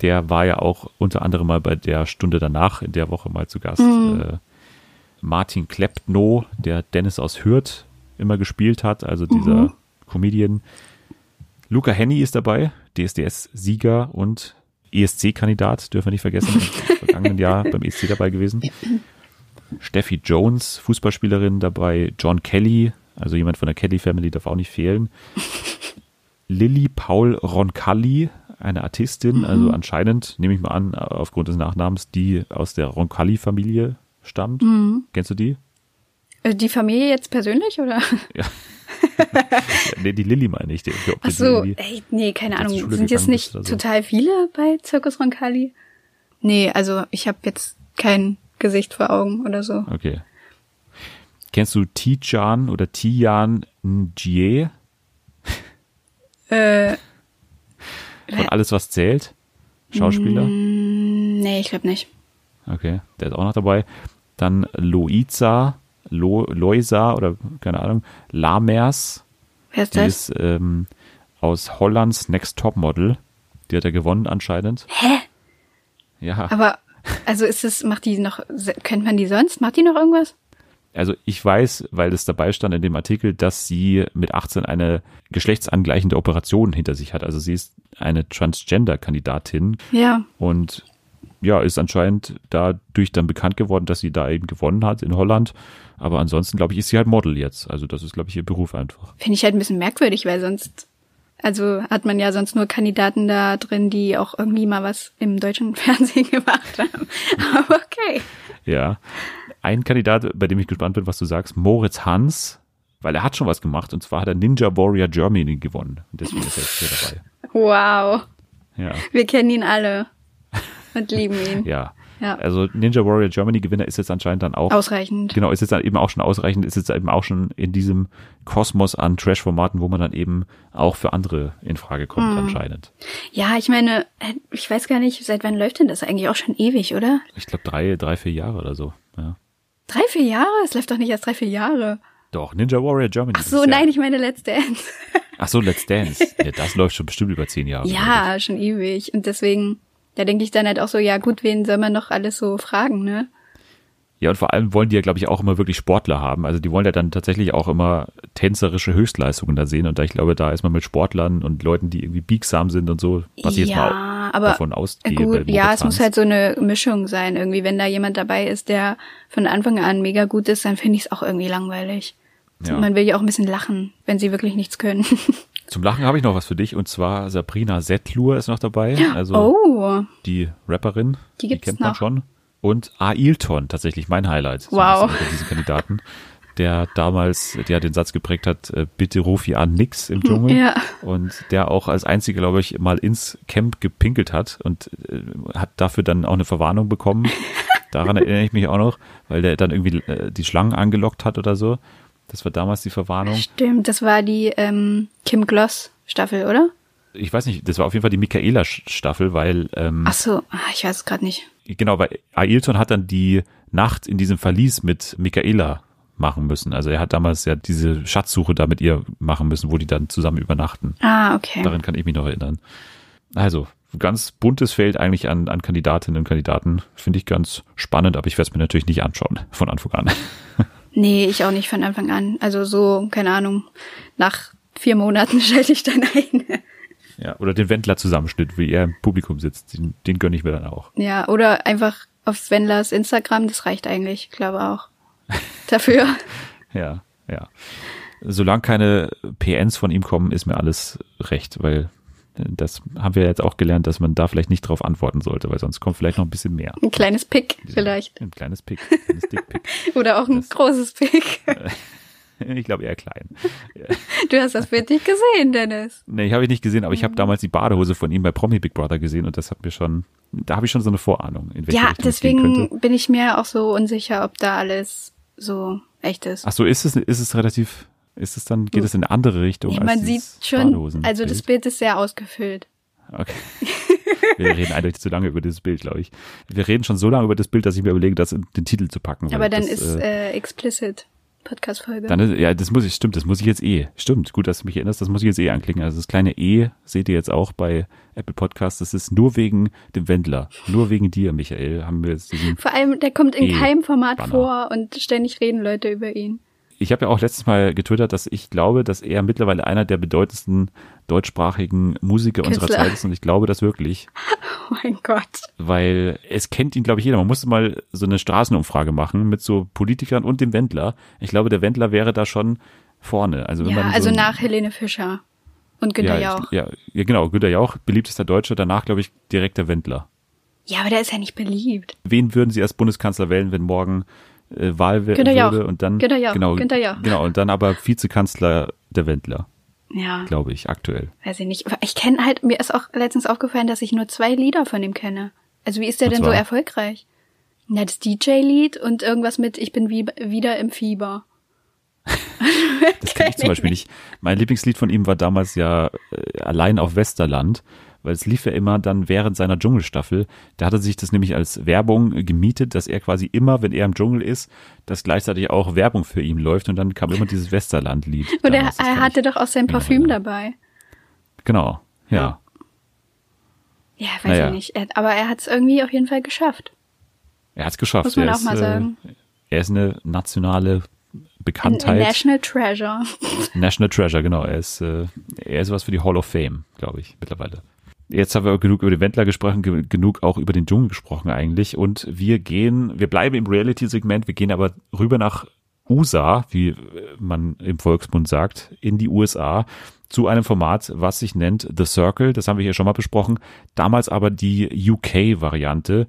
Der war ja auch unter anderem mal bei der Stunde danach in der Woche mal zu Gast.
Mhm.
Äh, Martin Kleptno, der Dennis aus Hürth immer gespielt hat, also dieser
Mhm.
Comedian. Luca Henny ist dabei, DSDS-Sieger und ESC-Kandidat, dürfen wir nicht vergessen, im vergangenen Jahr beim ESC dabei gewesen. Steffi Jones, Fußballspielerin dabei, John Kelly, also jemand von der Kelly Family darf auch nicht fehlen. Lilly Paul Roncalli, eine Artistin, also anscheinend, nehme ich mal an, aufgrund des Nachnamens, die aus der Roncalli-Familie stammt. Kennst du die?
Äh, Die Familie jetzt persönlich oder?
Ja. nee, die Lilly meine ich. Die, ob
Ach
die
so, ey, nee, keine Ahnung. Sind jetzt nicht
so.
total viele bei Zirkus Roncalli? Nee, also ich habe jetzt kein Gesicht vor Augen oder so.
Okay. Kennst du Tijan oder Tijan Njie
Äh,
von Alles, was zählt? Schauspieler?
nee, ich glaube nicht.
Okay, der ist auch noch dabei. Dann Loiza, Lo, Loisa oder keine Ahnung, Lamers,
Wer ist
die
das?
ist ähm, aus Hollands Next Top Model. Die hat er gewonnen anscheinend.
Hä?
Ja,
Aber, also ist es, macht die noch, kennt man die sonst? Macht die noch irgendwas?
Also ich weiß, weil das dabei stand in dem Artikel, dass sie mit 18 eine geschlechtsangleichende Operation hinter sich hat. Also sie ist eine Transgender-Kandidatin
Ja.
und ja, ist anscheinend dadurch dann bekannt geworden, dass sie da eben gewonnen hat in Holland. Aber ansonsten, glaube ich, ist sie halt Model jetzt. Also das ist, glaube ich, ihr Beruf einfach.
Finde ich halt ein bisschen merkwürdig, weil sonst, also hat man ja sonst nur Kandidaten da drin, die auch irgendwie mal was im deutschen Fernsehen gemacht haben. Aber okay.
Ja. Ein Kandidat, bei dem ich gespannt bin, was du sagst, Moritz Hans, weil er hat schon was gemacht und zwar hat er Ninja Warrior Germany gewonnen. Und deswegen ist er jetzt hier dabei.
Wow.
Ja.
Wir kennen ihn alle und lieben ihn.
Ja.
Ja.
Also Ninja Warrior Germany Gewinner ist jetzt anscheinend dann auch.
Ausreichend.
Genau, ist jetzt dann eben auch schon ausreichend, ist jetzt eben auch schon in diesem Kosmos an Trash-Formaten, wo man dann eben auch für andere in Frage kommt,
Hm.
anscheinend.
Ja, ich meine, äh, ich weiß gar nicht, seit wann läuft denn das eigentlich auch schon ewig, oder?
Ich glaube drei, drei, vier Jahre oder so. Ja.
Drei, vier Jahre? Es läuft doch nicht erst drei, vier Jahre.
Doch, Ninja Warrior Germany.
Ach so, nein, ich meine Let's Dance.
Ach so, Let's Dance. Ja, das läuft schon bestimmt über zehn Jahre.
Ja, schon ewig. Und deswegen, da denke ich dann halt auch so, ja gut, wen soll man noch alles so fragen, ne?
Ja, und vor allem wollen die ja, glaube ich, auch immer wirklich Sportler haben. Also die wollen ja dann tatsächlich auch immer tänzerische Höchstleistungen da sehen. Und da ich glaube, da ist man mit Sportlern und Leuten, die irgendwie biegsam sind und so, was ich jetzt
ja,
mal
aber
davon ausgehe.
gut, ja, es muss halt so eine Mischung sein. Irgendwie, wenn da jemand dabei ist, der von Anfang an mega gut ist, dann finde ich es auch irgendwie langweilig.
Ja.
Man will ja auch ein bisschen lachen, wenn sie wirklich nichts können.
Zum Lachen habe ich noch was für dich. Und zwar Sabrina Settlur ist noch dabei. Also
oh,
die Rapperin.
Die gibt's
kennt man
noch.
schon. Und Ailton, tatsächlich mein Highlight. so
Wow.
Unter diesen Kandidaten. Der damals, der den Satz geprägt hat, äh, bitte ruf hier an nix im Dschungel.
Ja.
Und der auch als einziger, glaube ich, mal ins Camp gepinkelt hat und äh, hat dafür dann auch eine Verwarnung bekommen. Daran erinnere ich mich auch noch, weil der dann irgendwie äh, die Schlangen angelockt hat oder so. Das war damals die Verwarnung.
stimmt, das war die ähm, Kim Gloss Staffel, oder?
Ich weiß nicht, das war auf jeden Fall die Michaela-Staffel, weil ähm,
Ach so, ah, ich weiß es gerade nicht.
Genau, weil Ailton hat dann die Nacht in diesem Verlies mit Michaela machen müssen. Also er hat damals ja diese Schatzsuche da mit ihr machen müssen, wo die dann zusammen übernachten.
Ah, okay.
Daran kann ich mich noch erinnern. Also, ganz buntes Feld eigentlich an, an Kandidatinnen und Kandidaten. Finde ich ganz spannend, aber ich werde es mir natürlich nicht anschauen von Anfang an.
Nee, ich auch nicht von Anfang an. Also so, keine Ahnung, nach vier Monaten schalte ich dann ein.
Ja, oder den Wendler-Zusammenschnitt, wie er im Publikum sitzt. Den, den gönne ich mir dann auch.
Ja, oder einfach auf Wendlers Instagram, das reicht eigentlich, glaube auch. Dafür.
ja, ja. Solange keine PNs von ihm kommen, ist mir alles recht, weil das haben wir jetzt auch gelernt, dass man da vielleicht nicht drauf antworten sollte, weil sonst kommt vielleicht noch ein bisschen mehr.
Ein kleines Pick vielleicht.
Ein kleines Pick. Ein kleines
Dickpick. Oder auch ein das, großes Pick.
ich glaube eher klein.
Du hast das Bild nicht gesehen, Dennis.
Nee, ich habe ich nicht gesehen, aber ich habe damals die Badehose von ihm bei Promi Big Brother gesehen und das hat mir schon, da habe ich schon so eine Vorahnung.
In welche ja, Richtung deswegen bin ich mir auch so unsicher, ob da alles so echt ist.
Ach so, ist es, ist es relativ ist es dann, geht es in eine andere Richtung?
Ja, man sieht schon, also das Bild ist sehr ausgefüllt.
Okay. Wir reden eindeutig zu lange über dieses Bild, glaube ich. Wir reden schon so lange über das Bild, dass ich mir überlege, das in den Titel zu packen.
Aber dann
das,
ist äh, äh, explicit. Podcast-Folge.
Dann ist, ja, das muss ich, stimmt, das muss ich jetzt eh. Stimmt, gut, dass du mich erinnerst, das muss ich jetzt eh anklicken. Also das kleine E seht ihr jetzt auch bei Apple Podcasts. Das ist nur wegen dem Wendler. Nur wegen dir, Michael, haben wir jetzt diesen.
Vor allem, der kommt in e keinem Format vor und ständig reden Leute über ihn.
Ich habe ja auch letztes Mal getwittert, dass ich glaube, dass er mittlerweile einer der bedeutendsten deutschsprachigen Musiker Künstler. unserer Zeit ist und ich glaube das wirklich.
Oh mein Gott.
Weil es kennt ihn, glaube ich, jeder. Man musste mal so eine Straßenumfrage machen mit so Politikern und dem Wendler. Ich glaube, der Wendler wäre da schon vorne. Also, ja,
also so nach Helene Fischer und Günter
ja,
Jauch.
Ja, ja, genau. Günter Jauch, beliebtester Deutscher. Danach, glaube ich, direkt der Wendler.
Ja, aber der ist ja nicht beliebt.
Wen würden Sie als Bundeskanzler wählen, wenn morgen äh, Wahl würde und dann
Günther Jauch.
genau
Günther Jauch.
genau und dann aber Vizekanzler der Wendler.
Ja.
Glaube ich aktuell.
Weiß ich nicht. Ich kenne halt mir ist auch letztens aufgefallen, dass ich nur zwei Lieder von ihm kenne. Also wie ist der und denn so erfolgreich? Ja, das DJ-Lied und irgendwas mit Ich bin wie, wieder im Fieber.
das kenne ich zum Beispiel nicht. Mein Lieblingslied von ihm war damals ja äh, allein auf Westerland weil es lief ja immer dann während seiner Dschungelstaffel. Da hatte sich das nämlich als Werbung gemietet, dass er quasi immer, wenn er im Dschungel ist, dass gleichzeitig auch Werbung für ihn läuft und dann kam immer dieses Westerland-Lied.
Und er, er hatte doch auch sein Parfüm dabei.
Genau, ja.
Ja, weiß naja. ich nicht. Aber er hat es irgendwie auf jeden Fall geschafft.
Er hat es geschafft.
Muss man
er
auch ist, mal sagen.
Äh, er ist eine nationale Bekanntheit.
National Treasure.
National Treasure, genau. Er ist, äh, er ist was für die Hall of Fame, glaube ich, mittlerweile. Jetzt haben wir genug über den Wendler gesprochen, genug auch über den Dschungel gesprochen eigentlich. Und wir gehen, wir bleiben im Reality-Segment, wir gehen aber rüber nach USA, wie man im Volksmund sagt, in die USA zu einem Format, was sich nennt The Circle. Das haben wir hier schon mal besprochen. Damals aber die UK-Variante.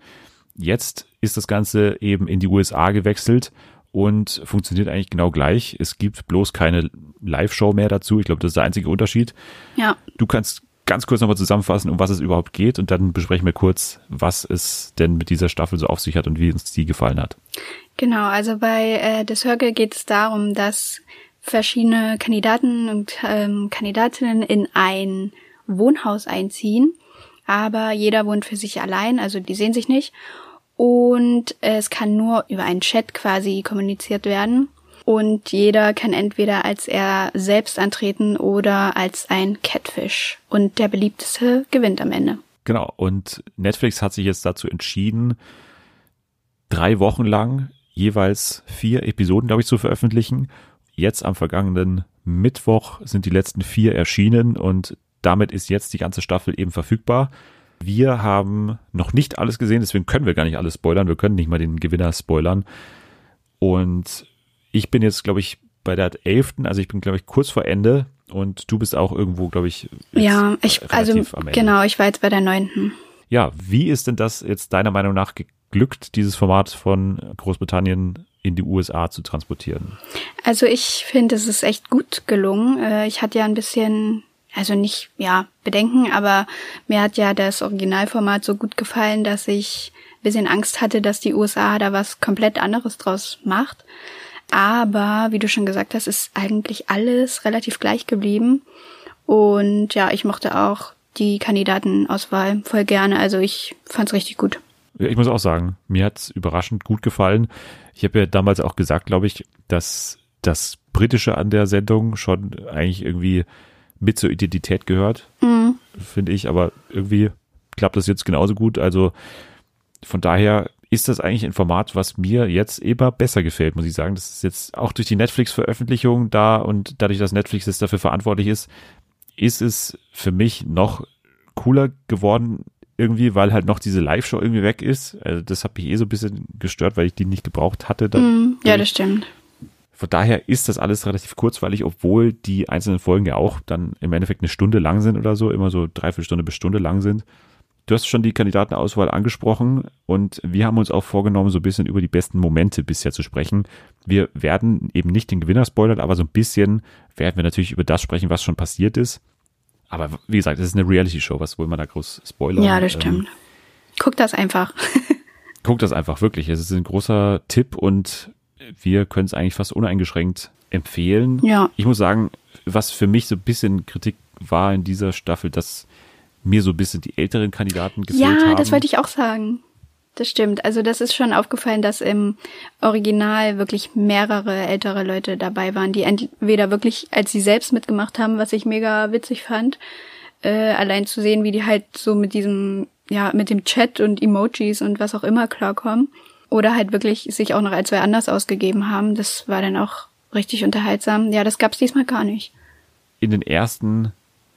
Jetzt ist das Ganze eben in die USA gewechselt und funktioniert eigentlich genau gleich. Es gibt bloß keine Live-Show mehr dazu. Ich glaube, das ist der einzige Unterschied.
Ja.
Du kannst ganz kurz nochmal zusammenfassen, um was es überhaupt geht. Und dann besprechen wir kurz, was es denn mit dieser Staffel so auf sich hat und wie uns die gefallen hat.
Genau, also bei äh, The Circle geht es darum, dass verschiedene Kandidaten und ähm, Kandidatinnen in ein Wohnhaus einziehen, aber jeder wohnt für sich allein, also die sehen sich nicht. Und es kann nur über einen Chat quasi kommuniziert werden und jeder kann entweder als er selbst antreten oder als ein Catfish. Und der beliebteste gewinnt am Ende.
Genau. Und Netflix hat sich jetzt dazu entschieden, drei Wochen lang jeweils vier Episoden, glaube ich, zu veröffentlichen. Jetzt am vergangenen Mittwoch sind die letzten vier erschienen und damit ist jetzt die ganze Staffel eben verfügbar. Wir haben noch nicht alles gesehen, deswegen können wir gar nicht alles spoilern. Wir können nicht mal den Gewinner spoilern. Und ich bin jetzt, glaube ich, bei der elften, also ich bin, glaube ich, kurz vor Ende und du bist auch irgendwo, glaube ich,
ja, ich, also genau, ich war jetzt bei der neunten.
Ja, wie ist denn das jetzt deiner Meinung nach geglückt, dieses Format von Großbritannien in die USA zu transportieren?
Also ich finde, es ist echt gut gelungen. Äh, ich hatte ja ein bisschen, also nicht, ja, Bedenken, aber mir hat ja das Originalformat so gut gefallen, dass ich ein bisschen Angst hatte, dass die USA da was komplett anderes draus macht. Aber wie du schon gesagt hast, ist eigentlich alles relativ gleich geblieben. Und ja, ich mochte auch die Kandidatenauswahl voll gerne. Also ich fand's richtig gut.
Ja, ich muss auch sagen, mir hat's überraschend gut gefallen. Ich habe ja damals auch gesagt, glaube ich, dass das Britische an der Sendung schon eigentlich irgendwie mit zur Identität gehört, mhm. finde ich. Aber irgendwie klappt das jetzt genauso gut. Also von daher ist das eigentlich ein Format, was mir jetzt immer besser gefällt, muss ich sagen. Das ist jetzt auch durch die Netflix-Veröffentlichung da und dadurch, dass Netflix jetzt dafür verantwortlich ist, ist es für mich noch cooler geworden irgendwie, weil halt noch diese Live-Show irgendwie weg ist. Also das hat mich eh so ein bisschen gestört, weil ich die nicht gebraucht hatte.
Mm, ja, das stimmt.
Von daher ist das alles relativ kurzweilig, obwohl die einzelnen Folgen ja auch dann im Endeffekt eine Stunde lang sind oder so, immer so dreiviertel Stunde bis Stunde lang sind. Du hast schon die Kandidatenauswahl angesprochen und wir haben uns auch vorgenommen, so ein bisschen über die besten Momente bisher zu sprechen. Wir werden eben nicht den Gewinner spoilern, aber so ein bisschen werden wir natürlich über das sprechen, was schon passiert ist. Aber wie gesagt, es ist eine Reality-Show, was wollen wir da groß spoilern?
Ja, das stimmt. Ähm, Guck das einfach.
Guck das einfach, wirklich. Es ist ein großer Tipp und wir können es eigentlich fast uneingeschränkt empfehlen.
Ja.
Ich muss sagen, was für mich so ein bisschen Kritik war in dieser Staffel, dass mir so ein bisschen die älteren Kandidaten gefehlt
ja,
haben.
Ja, das wollte ich auch sagen. Das stimmt. Also das ist schon aufgefallen, dass im Original wirklich mehrere ältere Leute dabei waren, die entweder wirklich als sie selbst mitgemacht haben, was ich mega witzig fand, äh, allein zu sehen, wie die halt so mit diesem, ja, mit dem Chat und Emojis und was auch immer klarkommen. Oder halt wirklich sich auch noch als wer anders ausgegeben haben. Das war dann auch richtig unterhaltsam. Ja, das gab's diesmal gar nicht.
In den ersten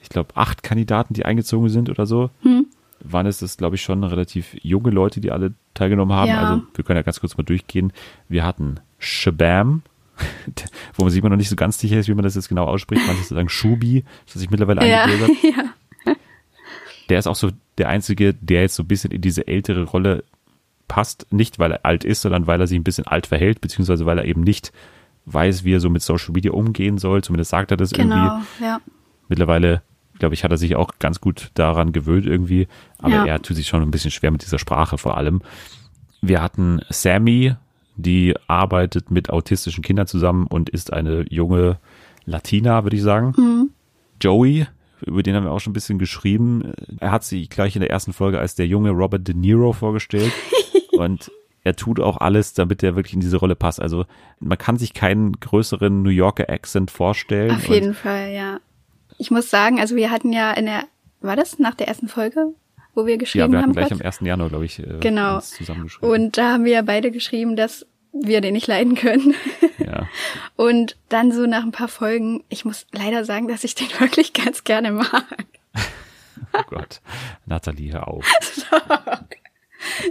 ich glaube, acht Kandidaten, die eingezogen sind oder so. Hm. Waren es das, glaube ich, schon relativ junge Leute, die alle teilgenommen haben. Ja. Also wir können ja ganz kurz mal durchgehen. Wir hatten Shabam, wo man sich immer noch nicht so ganz sicher ist, wie man das jetzt genau ausspricht. Manche sagen Shubi, das hat sich mittlerweile ja, eingebürgert. Ja. Der ist auch so der Einzige, der jetzt so ein bisschen in diese ältere Rolle passt. Nicht, weil er alt ist, sondern weil er sich ein bisschen alt verhält, beziehungsweise weil er eben nicht weiß, wie er so mit Social Media umgehen soll. Zumindest sagt er das genau, irgendwie. Ja. Mittlerweile glaube ich, hat er sich auch ganz gut daran gewöhnt irgendwie. Aber ja. er tut sich schon ein bisschen schwer mit dieser Sprache vor allem. Wir hatten Sammy, die arbeitet mit autistischen Kindern zusammen und ist eine junge Latina, würde ich sagen. Mhm. Joey, über den haben wir auch schon ein bisschen geschrieben. Er hat sich gleich in der ersten Folge als der junge Robert De Niro vorgestellt. und er tut auch alles, damit er wirklich in diese Rolle passt. Also man kann sich keinen größeren New Yorker Accent vorstellen.
Auf jeden Fall, ja. Ich muss sagen, also wir hatten ja in der, war das nach der ersten Folge, wo wir geschrieben haben? Ja, wir hatten
haben gleich grad? am 1. Januar, glaube ich,
äh, genau. zusammengeschrieben. Und da haben wir ja beide geschrieben, dass wir den nicht leiden können. Ja. Und dann so nach ein paar Folgen, ich muss leider sagen, dass ich den wirklich ganz gerne mag.
oh Gott, Nathalie, hör auf.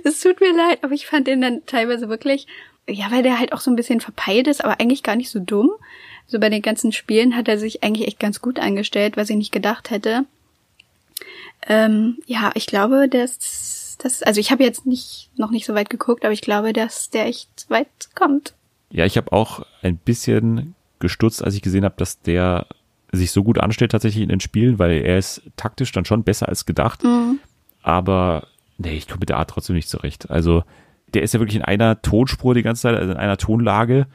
Es tut mir leid, aber ich fand den dann teilweise wirklich, ja, weil der halt auch so ein bisschen verpeilt ist, aber eigentlich gar nicht so dumm so bei den ganzen Spielen hat er sich eigentlich echt ganz gut angestellt, was ich nicht gedacht hätte. Ähm, ja, ich glaube, dass das, also ich habe jetzt nicht noch nicht so weit geguckt, aber ich glaube, dass der echt weit kommt.
Ja, ich habe auch ein bisschen gestutzt, als ich gesehen habe, dass der sich so gut anstellt tatsächlich in den Spielen, weil er ist taktisch dann schon besser als gedacht. Mhm. Aber nee, ich komme mit der Art trotzdem nicht zurecht. Also der ist ja wirklich in einer Tonspur die ganze Zeit, also in einer Tonlage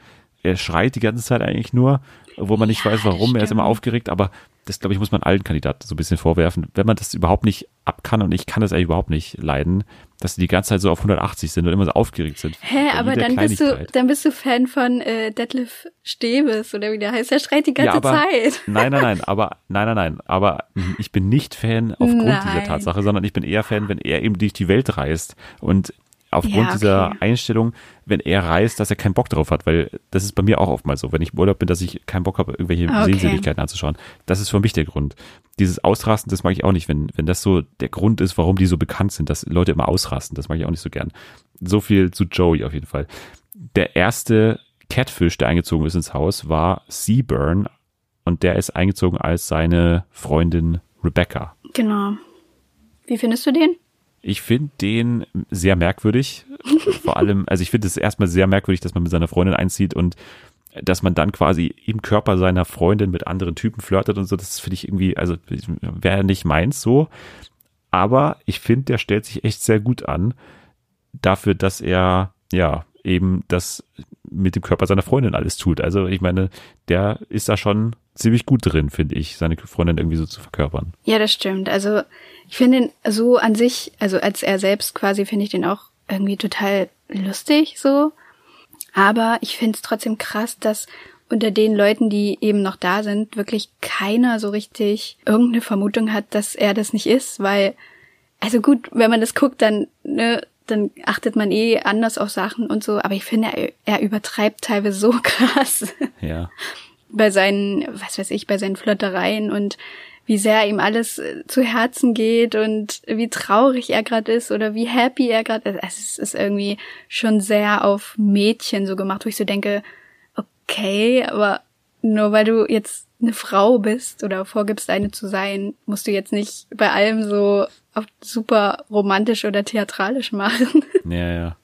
er schreit die ganze Zeit eigentlich nur, wo man nicht ja, weiß, warum. Er ist immer aufgeregt, aber das, glaube ich, muss man allen Kandidaten so ein bisschen vorwerfen. Wenn man das überhaupt nicht ab kann, und ich kann das eigentlich überhaupt nicht leiden, dass sie die ganze Zeit so auf 180 sind und immer so aufgeregt sind.
Hä, aber dann bist du, dann bist du Fan von äh, Detlef Stebes oder wie der heißt. Er schreit die ganze
ja, aber,
Zeit.
Nein, nein, nein, aber nein, nein, nein. Aber ich bin nicht Fan aufgrund nein. dieser Tatsache, sondern ich bin eher Fan, wenn er eben durch die Welt reist und aufgrund ja, okay. dieser Einstellung, wenn er reist, dass er keinen Bock drauf hat, weil das ist bei mir auch oftmals so, wenn ich im Urlaub bin, dass ich keinen Bock habe, irgendwelche okay. Sehenswürdigkeiten anzuschauen. Das ist für mich der Grund. Dieses Ausrasten, das mag ich auch nicht, wenn, wenn das so der Grund ist, warum die so bekannt sind, dass Leute immer ausrasten, das mag ich auch nicht so gern. So viel zu Joey auf jeden Fall. Der erste Catfish, der eingezogen ist ins Haus, war Seaburn und der ist eingezogen als seine Freundin Rebecca.
Genau. Wie findest du den?
Ich finde den sehr merkwürdig. Vor allem, also ich finde es erstmal sehr merkwürdig, dass man mit seiner Freundin einzieht und dass man dann quasi im Körper seiner Freundin mit anderen Typen flirtet und so. Das finde ich irgendwie, also wäre nicht meins so. Aber ich finde, der stellt sich echt sehr gut an dafür, dass er, ja, eben das mit dem Körper seiner Freundin alles tut. Also ich meine, der ist da schon ziemlich gut drin, finde ich, seine Freundin irgendwie so zu verkörpern.
Ja, das stimmt. Also ich finde ihn so an sich, also als er selbst quasi, finde ich den auch irgendwie total lustig so. Aber ich finde es trotzdem krass, dass unter den Leuten, die eben noch da sind, wirklich keiner so richtig irgendeine Vermutung hat, dass er das nicht ist, weil, also gut, wenn man das guckt, dann, ne, dann achtet man eh anders auf Sachen und so, aber ich finde, er, er übertreibt teilweise so krass.
Ja.
bei seinen, was weiß ich, bei seinen Flottereien und wie sehr ihm alles äh, zu Herzen geht und wie traurig er gerade ist oder wie happy er gerade ist. Es ist irgendwie schon sehr auf Mädchen so gemacht, wo ich so denke, okay, aber nur weil du jetzt eine Frau bist oder vorgibst, eine zu sein, musst du jetzt nicht bei allem so super romantisch oder theatralisch machen.
Ja, ja.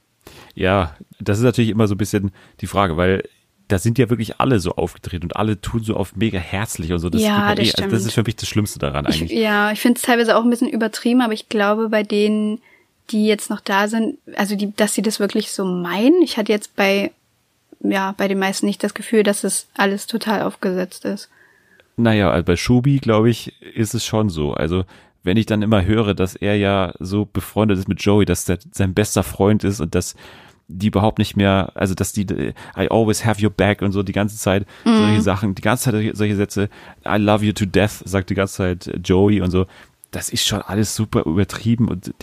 Ja, das ist natürlich immer so ein bisschen die Frage, weil da sind ja wirklich alle so aufgedreht und alle tun so oft mega herzlich und so. Das,
ja, das,
eh,
stimmt.
das ist für mich das Schlimmste daran eigentlich.
Ich, ja, ich finde es teilweise auch ein bisschen übertrieben, aber ich glaube, bei denen, die jetzt noch da sind, also die, dass sie das wirklich so meinen. Ich hatte jetzt bei, ja, bei den meisten nicht das Gefühl, dass es alles total aufgesetzt ist.
Naja, also bei Shubi, glaube ich, ist es schon so. Also, wenn ich dann immer höre, dass er ja so befreundet ist mit Joey, dass der sein bester Freund ist und dass die überhaupt nicht mehr, also dass die I always have your back und so die ganze Zeit mhm. solche Sachen, die ganze Zeit solche Sätze, I love you to death, sagt die ganze Zeit Joey und so. Das ist schon alles super übertrieben und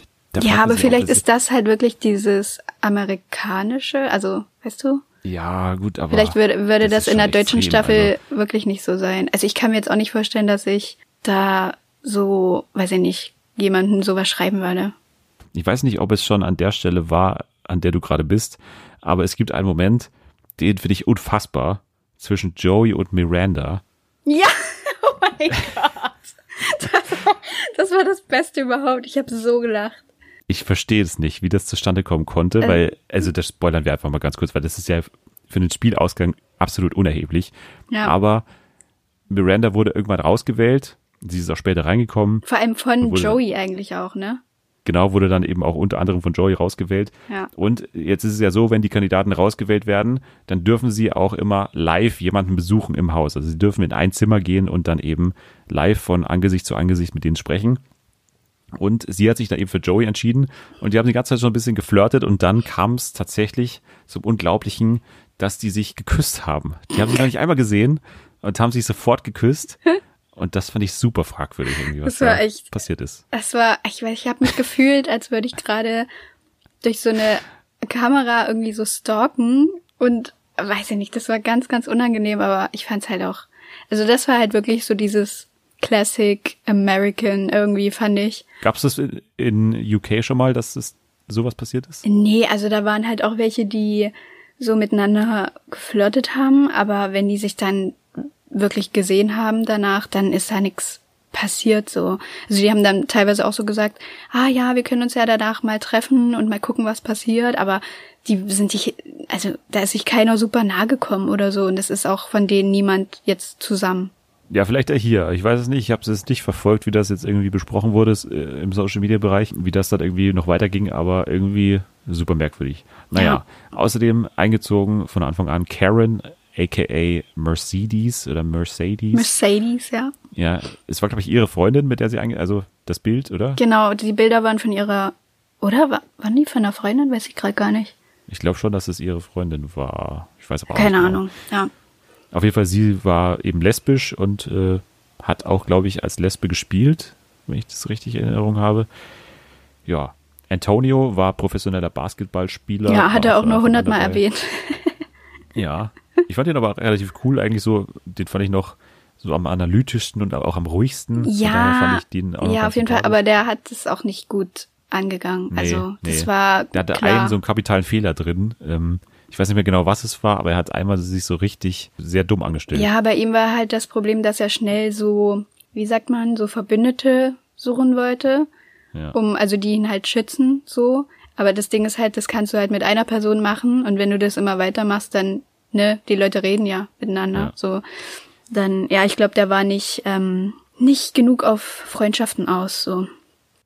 ja, aber vielleicht ist das halt wirklich dieses amerikanische, also weißt du?
Ja, gut, aber
vielleicht würde, würde das, das in der deutschen extrem, Staffel also. wirklich nicht so sein. Also ich kann mir jetzt auch nicht vorstellen, dass ich da so, weiß ich nicht, jemanden sowas schreiben würde.
Ich weiß nicht, ob es schon an der Stelle war, an der du gerade bist. Aber es gibt einen Moment, den finde ich unfassbar, zwischen Joey und Miranda.
Ja, oh mein Gott. Das war, das war das Beste überhaupt. Ich habe so gelacht.
Ich verstehe es nicht, wie das zustande kommen konnte, ähm. weil, also das spoilern wir einfach mal ganz kurz, weil das ist ja für den Spielausgang absolut unerheblich. Ja. Aber Miranda wurde irgendwann rausgewählt. Sie ist auch später reingekommen.
Vor allem von Joey eigentlich auch, ne?
genau, wurde dann eben auch unter anderem von Joey rausgewählt. Ja. Und jetzt ist es ja so, wenn die Kandidaten rausgewählt werden, dann dürfen sie auch immer live jemanden besuchen im Haus. Also sie dürfen in ein Zimmer gehen und dann eben live von Angesicht zu Angesicht mit denen sprechen. Und sie hat sich dann eben für Joey entschieden und die haben die ganze Zeit schon ein bisschen geflirtet und dann kam es tatsächlich zum Unglaublichen, dass die sich geküsst haben. Die haben sich noch nicht einmal gesehen und haben sich sofort geküsst. Und das fand ich super fragwürdig irgendwie, was da echt, passiert ist.
Das war, ich weiß, ich habe mich gefühlt, als würde ich gerade durch so eine Kamera irgendwie so stalken und weiß ich nicht, das war ganz, ganz unangenehm, aber ich fand's halt auch, also das war halt wirklich so dieses Classic American irgendwie, fand ich.
Gab's das in UK schon mal, dass das sowas passiert ist?
Nee, also da waren halt auch welche, die so miteinander geflirtet haben, aber wenn die sich dann wirklich gesehen haben danach, dann ist da nichts passiert so. Also die haben dann teilweise auch so gesagt, ah ja, wir können uns ja danach mal treffen und mal gucken, was passiert, aber die sind sich, also da ist sich keiner super nahe gekommen oder so und es ist auch von denen niemand jetzt zusammen.
Ja, vielleicht hier. Ich weiß es nicht. Ich habe es nicht verfolgt, wie das jetzt irgendwie besprochen wurde äh, im Social Media Bereich, wie das dann irgendwie noch weiterging, aber irgendwie super merkwürdig. Naja, ja. außerdem eingezogen von Anfang an Karen aka Mercedes oder Mercedes.
Mercedes, ja.
Ja, es war, glaube ich, ihre Freundin, mit der sie eigentlich, also das Bild, oder?
Genau, die Bilder waren von ihrer, oder? War, waren die von einer Freundin? Weiß ich gerade gar nicht.
Ich glaube schon, dass es ihre Freundin war. Ich weiß aber
auch Keine nicht. Keine Ahnung, ja.
Auf jeden Fall, sie war eben lesbisch und äh, hat auch, glaube ich, als Lesbe gespielt, wenn ich das richtig in Erinnerung habe. Ja, Antonio war professioneller Basketballspieler.
Ja, hat er auch nur hundertmal erwähnt.
Ja, ich fand den aber relativ cool, eigentlich so, den fand ich noch so am analytischsten und auch am ruhigsten.
Ja, ja auf jeden Fall, aber der hat es auch nicht gut angegangen. Nee, also das nee. war
Der hatte
klar.
einen so einen kapitalen Fehler drin. Ähm, ich weiß nicht mehr genau, was es war, aber er hat einmal sich so richtig sehr dumm angestellt.
Ja, bei ihm war halt das Problem, dass er schnell so, wie sagt man, so Verbündete suchen wollte, ja. um also die ihn halt schützen, so. Aber das Ding ist halt, das kannst du halt mit einer Person machen und wenn du das immer weitermachst, dann ne, die Leute reden ja miteinander. Ja. So, dann, ja, ich glaube, der war nicht, ähm, nicht genug auf Freundschaften aus. So.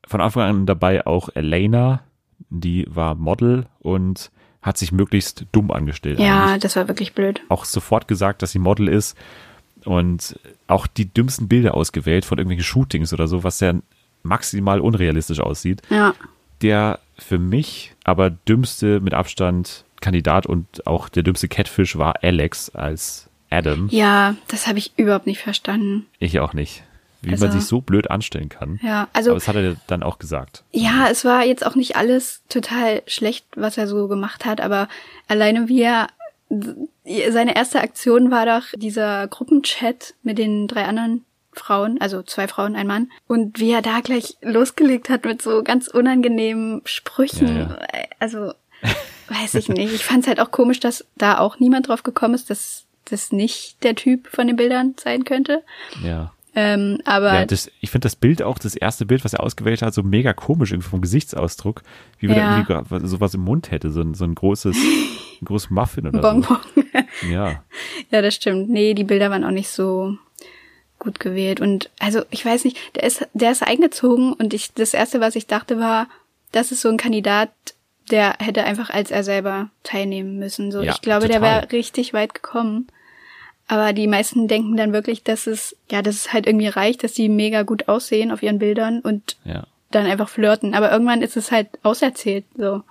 Von Anfang an dabei auch Elena, die war Model und hat sich möglichst dumm angestellt.
Ja, eigentlich. das war wirklich blöd.
Auch sofort gesagt, dass sie Model ist und auch die dümmsten Bilder ausgewählt von irgendwelchen Shootings oder so, was ja maximal unrealistisch aussieht.
Ja.
Der für mich aber dümmste mit Abstand Kandidat und auch der dümmste Catfish war Alex als Adam.
Ja, das habe ich überhaupt nicht verstanden.
Ich auch nicht. Wie also, man sich so blöd anstellen kann.
Ja, also.
Aber das hat er dann auch gesagt.
Ja, es war jetzt auch nicht alles total schlecht, was er so gemacht hat, aber alleine wie er seine erste Aktion war doch dieser Gruppenchat mit den drei anderen Frauen, also zwei Frauen, ein Mann. Und wie er da gleich losgelegt hat mit so ganz unangenehmen Sprüchen.
Ja, ja.
Also, weiß ich nicht. Ich fand es halt auch komisch, dass da auch niemand drauf gekommen ist, dass das nicht der Typ von den Bildern sein könnte.
Ja.
Ähm, aber
Ja, das, ich finde das Bild auch, das erste Bild, was er ausgewählt hat, so mega komisch irgendwie vom Gesichtsausdruck. Wie wenn
Ja.
er irgendwie sowas im Mund hätte, so ein, so ein großes, ein großes Muffin oder
Bonbon.
so. Ja.
ja, das stimmt. Nee, die Bilder waren auch nicht so gut gewählt. Und also, ich weiß nicht, der ist, der ist eingezogen und ich, das erste, was ich dachte, war, das ist so ein Kandidat, der hätte einfach als er selber teilnehmen müssen. So,
Ja,
ich glaube, der
total.
wäre richtig weit gekommen. Aber die meisten denken dann wirklich, dass es, ja, dass es halt irgendwie reicht, dass die mega gut aussehen auf ihren Bildern und
Ja.
dann einfach flirten. Aber irgendwann ist es halt auserzählt, so.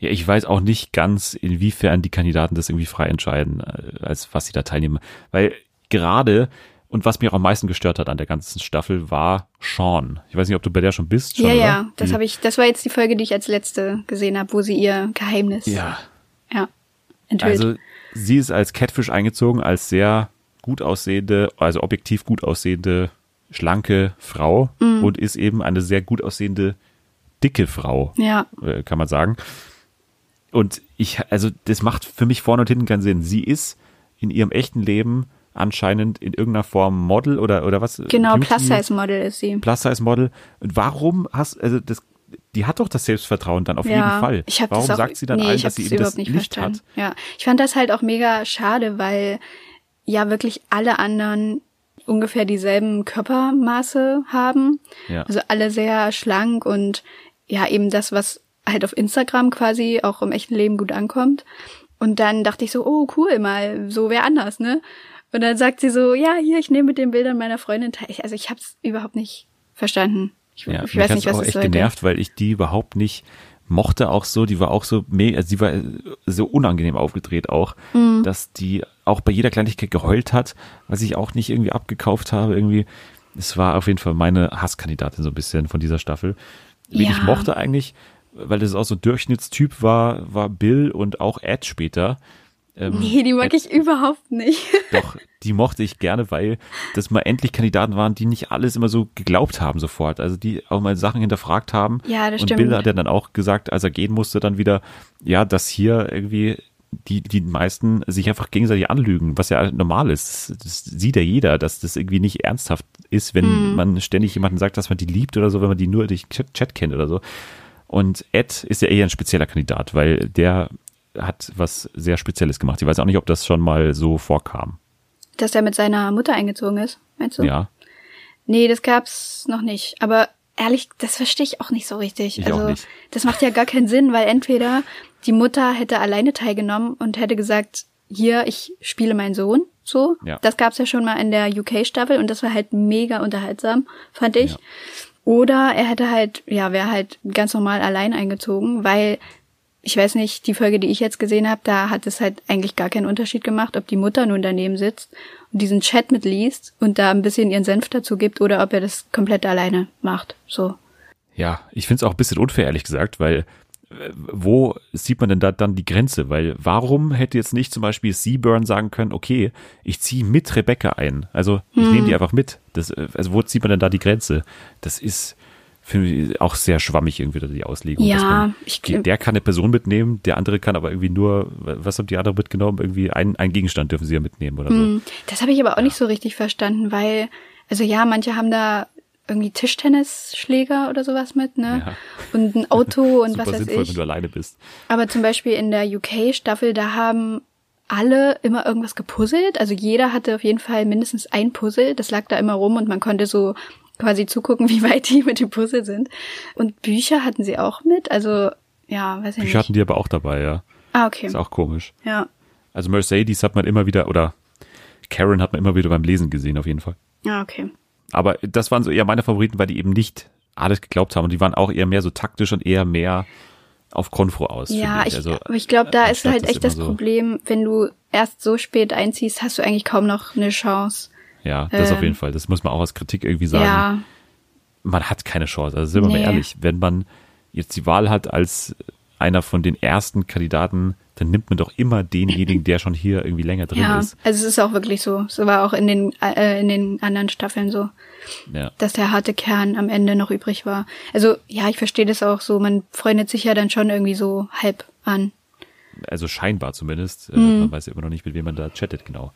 Ja, ich weiß auch nicht ganz, inwiefern die Kandidaten das irgendwie frei entscheiden, äh, als was sie da teilnehmen. Weil gerade, und was mich auch am meisten gestört hat an der ganzen Staffel, war Sean. Ich weiß nicht, ob du bei der schon bist. Schon,
ja,
oder?
ja, das habe ich, das war jetzt die Folge, die ich als letzte gesehen habe, wo sie ihr Geheimnis,
Ja,
ja enthüllt.
also sie ist als Catfish eingezogen, als sehr gut aussehende, also objektiv gut aussehende, schlanke Frau
Mhm.
und ist eben eine sehr gut aussehende, dicke Frau.
ja,
äh, kann man sagen. Und ich, also das macht für mich vorne und hinten keinen Sinn. Sie ist in ihrem echten Leben anscheinend in irgendeiner Form Model oder oder was?
genau, Plus-Size-Model ist sie.
Plus-Size-Model. Und warum hast, also das, die hat doch das Selbstvertrauen dann auf jeden Fall.
Ich
warum
auch,
sagt sie dann
nee,
allen, dass sie
das
eben das
überhaupt nicht
nicht
verstanden.
hat?
Ja, ich fand das halt auch mega schade, weil ja wirklich alle anderen ungefähr dieselben Körpermaße haben.
Ja.
Also alle sehr schlank und ja, eben das, was halt auf Instagram quasi auch im echten Leben gut ankommt. Und dann dachte ich so, oh cool, mal so wer anders, ne? Und dann sagt sie so, ja, hier, ich nehme mit den Bildern meiner Freundin teil. Ich- Also ich habe es überhaupt nicht verstanden. Ich,
Ja,
ich weiß nicht, was
auch
es
echt
sollte.
genervt, weil ich die überhaupt nicht mochte auch so, die war auch so also sie war so unangenehm aufgedreht auch,
Mhm.
dass die auch bei jeder Kleinigkeit geheult hat, was ich auch nicht irgendwie abgekauft habe irgendwie. Es war auf jeden Fall meine Hasskandidatin so ein bisschen von dieser Staffel. Wen
Ja.
ich mochte eigentlich, weil das auch so Durchschnittstyp war, war Bill und auch Ed später. Ähm,
Nee, die mag ich überhaupt nicht.
doch, die mochte ich gerne, weil das mal endlich Kandidaten waren, die nicht alles immer so geglaubt haben sofort. Also die auch mal Sachen hinterfragt haben.
Ja, das
Und
stimmt.
Bill hat ja dann auch gesagt, als er gehen musste, dann wieder, ja, dass hier irgendwie die, die meisten sich einfach gegenseitig anlügen, was ja normal ist. Das, das sieht ja jeder, dass das irgendwie nicht ernsthaft ist, wenn
Hm.
man ständig jemanden sagt, dass man die liebt oder so, wenn man die nur durch Chat, Chat kennt oder so. Und Ed ist ja eher ein spezieller Kandidat, weil der hat was sehr Spezielles gemacht. Ich weiß auch nicht, ob das schon mal so vorkam.
Dass er mit seiner Mutter eingezogen ist, meinst du?
Ja,
Nee, das gab's noch nicht. Aber ehrlich, das verstehe ich auch nicht so richtig.
Ich auch
also,
nicht.
das macht ja gar keinen Sinn, weil entweder die Mutter hätte alleine teilgenommen und hätte gesagt, hier, ich spiele meinen Sohn, so.
Ja.
Das gab's ja schon mal in der UK-Staffel und das war halt mega unterhaltsam, fand ich.
Ja.
Oder er hätte halt, ja, wäre halt ganz normal allein eingezogen, weil ich weiß nicht, die Folge, die ich jetzt gesehen habe, da hat es halt eigentlich gar keinen Unterschied gemacht, ob die Mutter nun daneben sitzt und diesen Chat mitliest und da ein bisschen ihren Senf dazu gibt oder ob er das komplett alleine macht. So.
Ja, ich finde es auch ein bisschen unfair, ehrlich gesagt, weil äh, wo sieht man denn da dann die Grenze? Weil warum hätte jetzt nicht zum Beispiel Seaburn sagen können, okay, ich ziehe mit Rebecca ein. Also ich
Hm.
nehme die einfach mit. Das, äh, also wo zieht man denn da die Grenze? Das ist finde ich auch sehr schwammig irgendwie die Auslegung.
Ja,
man,
ich-
der kann eine Person mitnehmen, der andere kann aber irgendwie nur, was haben die andere mitgenommen? Irgendwie ein, ein Gegenstand dürfen sie ja mitnehmen oder so.
Hm, Das habe ich aber auch nicht so richtig verstanden, weil, also ja, manche haben da irgendwie Tischtennisschläger oder sowas mit, ne?
Ja.
Und ein Auto und was weiß
sinnvoll,
ich.
wenn du alleine bist.
Aber zum Beispiel in der UK-Staffel, da haben alle immer irgendwas gepuzzelt. Also jeder hatte auf jeden Fall mindestens ein Puzzle. Das lag da immer rum und man konnte so quasi zugucken, wie weit die mit dem Puzzle sind. Und Bücher hatten sie auch mit. Also, ja, weiß ich
Bücher hatten
nicht.
die aber auch dabei, ja.
Ah, okay.
Ist auch komisch.
Ja.
Also Mercedes hat man immer wieder, oder Karen hat man immer wieder beim Lesen gesehen, auf jeden Fall.
Ah, okay.
Aber das waren so eher meine Favoriten, weil die eben nicht alles geglaubt haben und die waren auch eher mehr so taktisch und eher mehr auf Konfro aus.
Ja, ich,
Also,
aber ich glaube, da ist
anstatt
halt echt das
so-
Problem, wenn du erst so spät einziehst, hast du eigentlich kaum noch eine Chance.
Ja, das auf
ähm,
jeden Fall. Das muss man auch als Kritik irgendwie sagen.
Ja,
Man hat keine Chance. Also sind wir
Nee.
mal ehrlich, wenn man jetzt die Wahl hat, als einer von den ersten Kandidaten dann nimmt man doch immer denjenigen, der schon hier irgendwie länger drin
ja,
ist.
also es ist auch wirklich so. Es war auch in den, äh, in den anderen Staffeln so,
Ja.
dass der harte Kern am Ende noch übrig war. Also ja, ich verstehe das auch so. Man freundet sich ja dann schon irgendwie so halb an.
Also scheinbar zumindest. Äh,
Mhm.
Man weiß ja immer noch nicht, mit wem man da chattet, genau.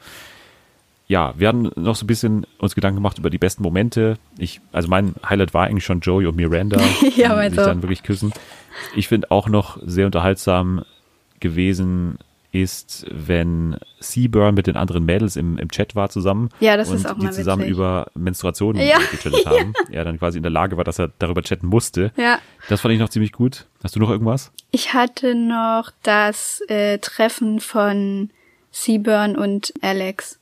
Ja, wir hatten noch so ein bisschen uns Gedanken gemacht über die besten Momente. Ich, also mein Highlight war eigentlich schon Joey und Miranda,
Ja,
die sich
auch.
dann wirklich küssen. Ich finde auch noch sehr unterhaltsam gewesen ist, wenn Seaburn mit den anderen Mädels im, im Chat war zusammen.
Ja, das
und
ist auch
die
mal
zusammen
witzig.
über Menstruationen
Ja.
gechattet haben. Er dann quasi in der Lage war, dass er darüber chatten musste.
Ja.
Das fand ich noch ziemlich gut. Hast du noch irgendwas?
Ich hatte noch das äh, Treffen von Seaburn und Alex,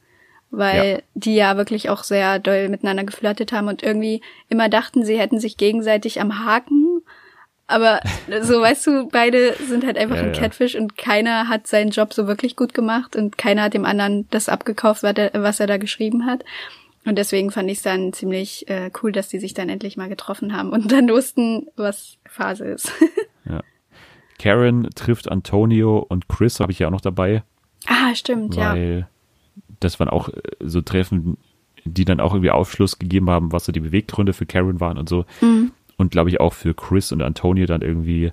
weil
Ja.
die ja wirklich auch sehr doll miteinander geflirtet haben und irgendwie immer dachten, sie hätten sich gegenseitig am Haken. Aber so, weißt du, beide sind halt einfach
Ja,
ein
ja.
Catfish und keiner hat seinen Job so wirklich gut gemacht und keiner hat dem anderen das abgekauft, was er, was er da geschrieben hat. Und deswegen fand ich es dann ziemlich äh, cool, dass die sich dann endlich mal getroffen haben und dann wussten, was Phase ist.
Karen trifft Antonio und Chris habe ich ja auch noch dabei.
ah, stimmt, ja.
Das waren auch äh, so Treffen, die dann auch irgendwie Aufschluss gegeben haben, was so die Beweggründe für Karen waren und so.
Mhm.
Und glaube ich auch für Chris und Antonio dann irgendwie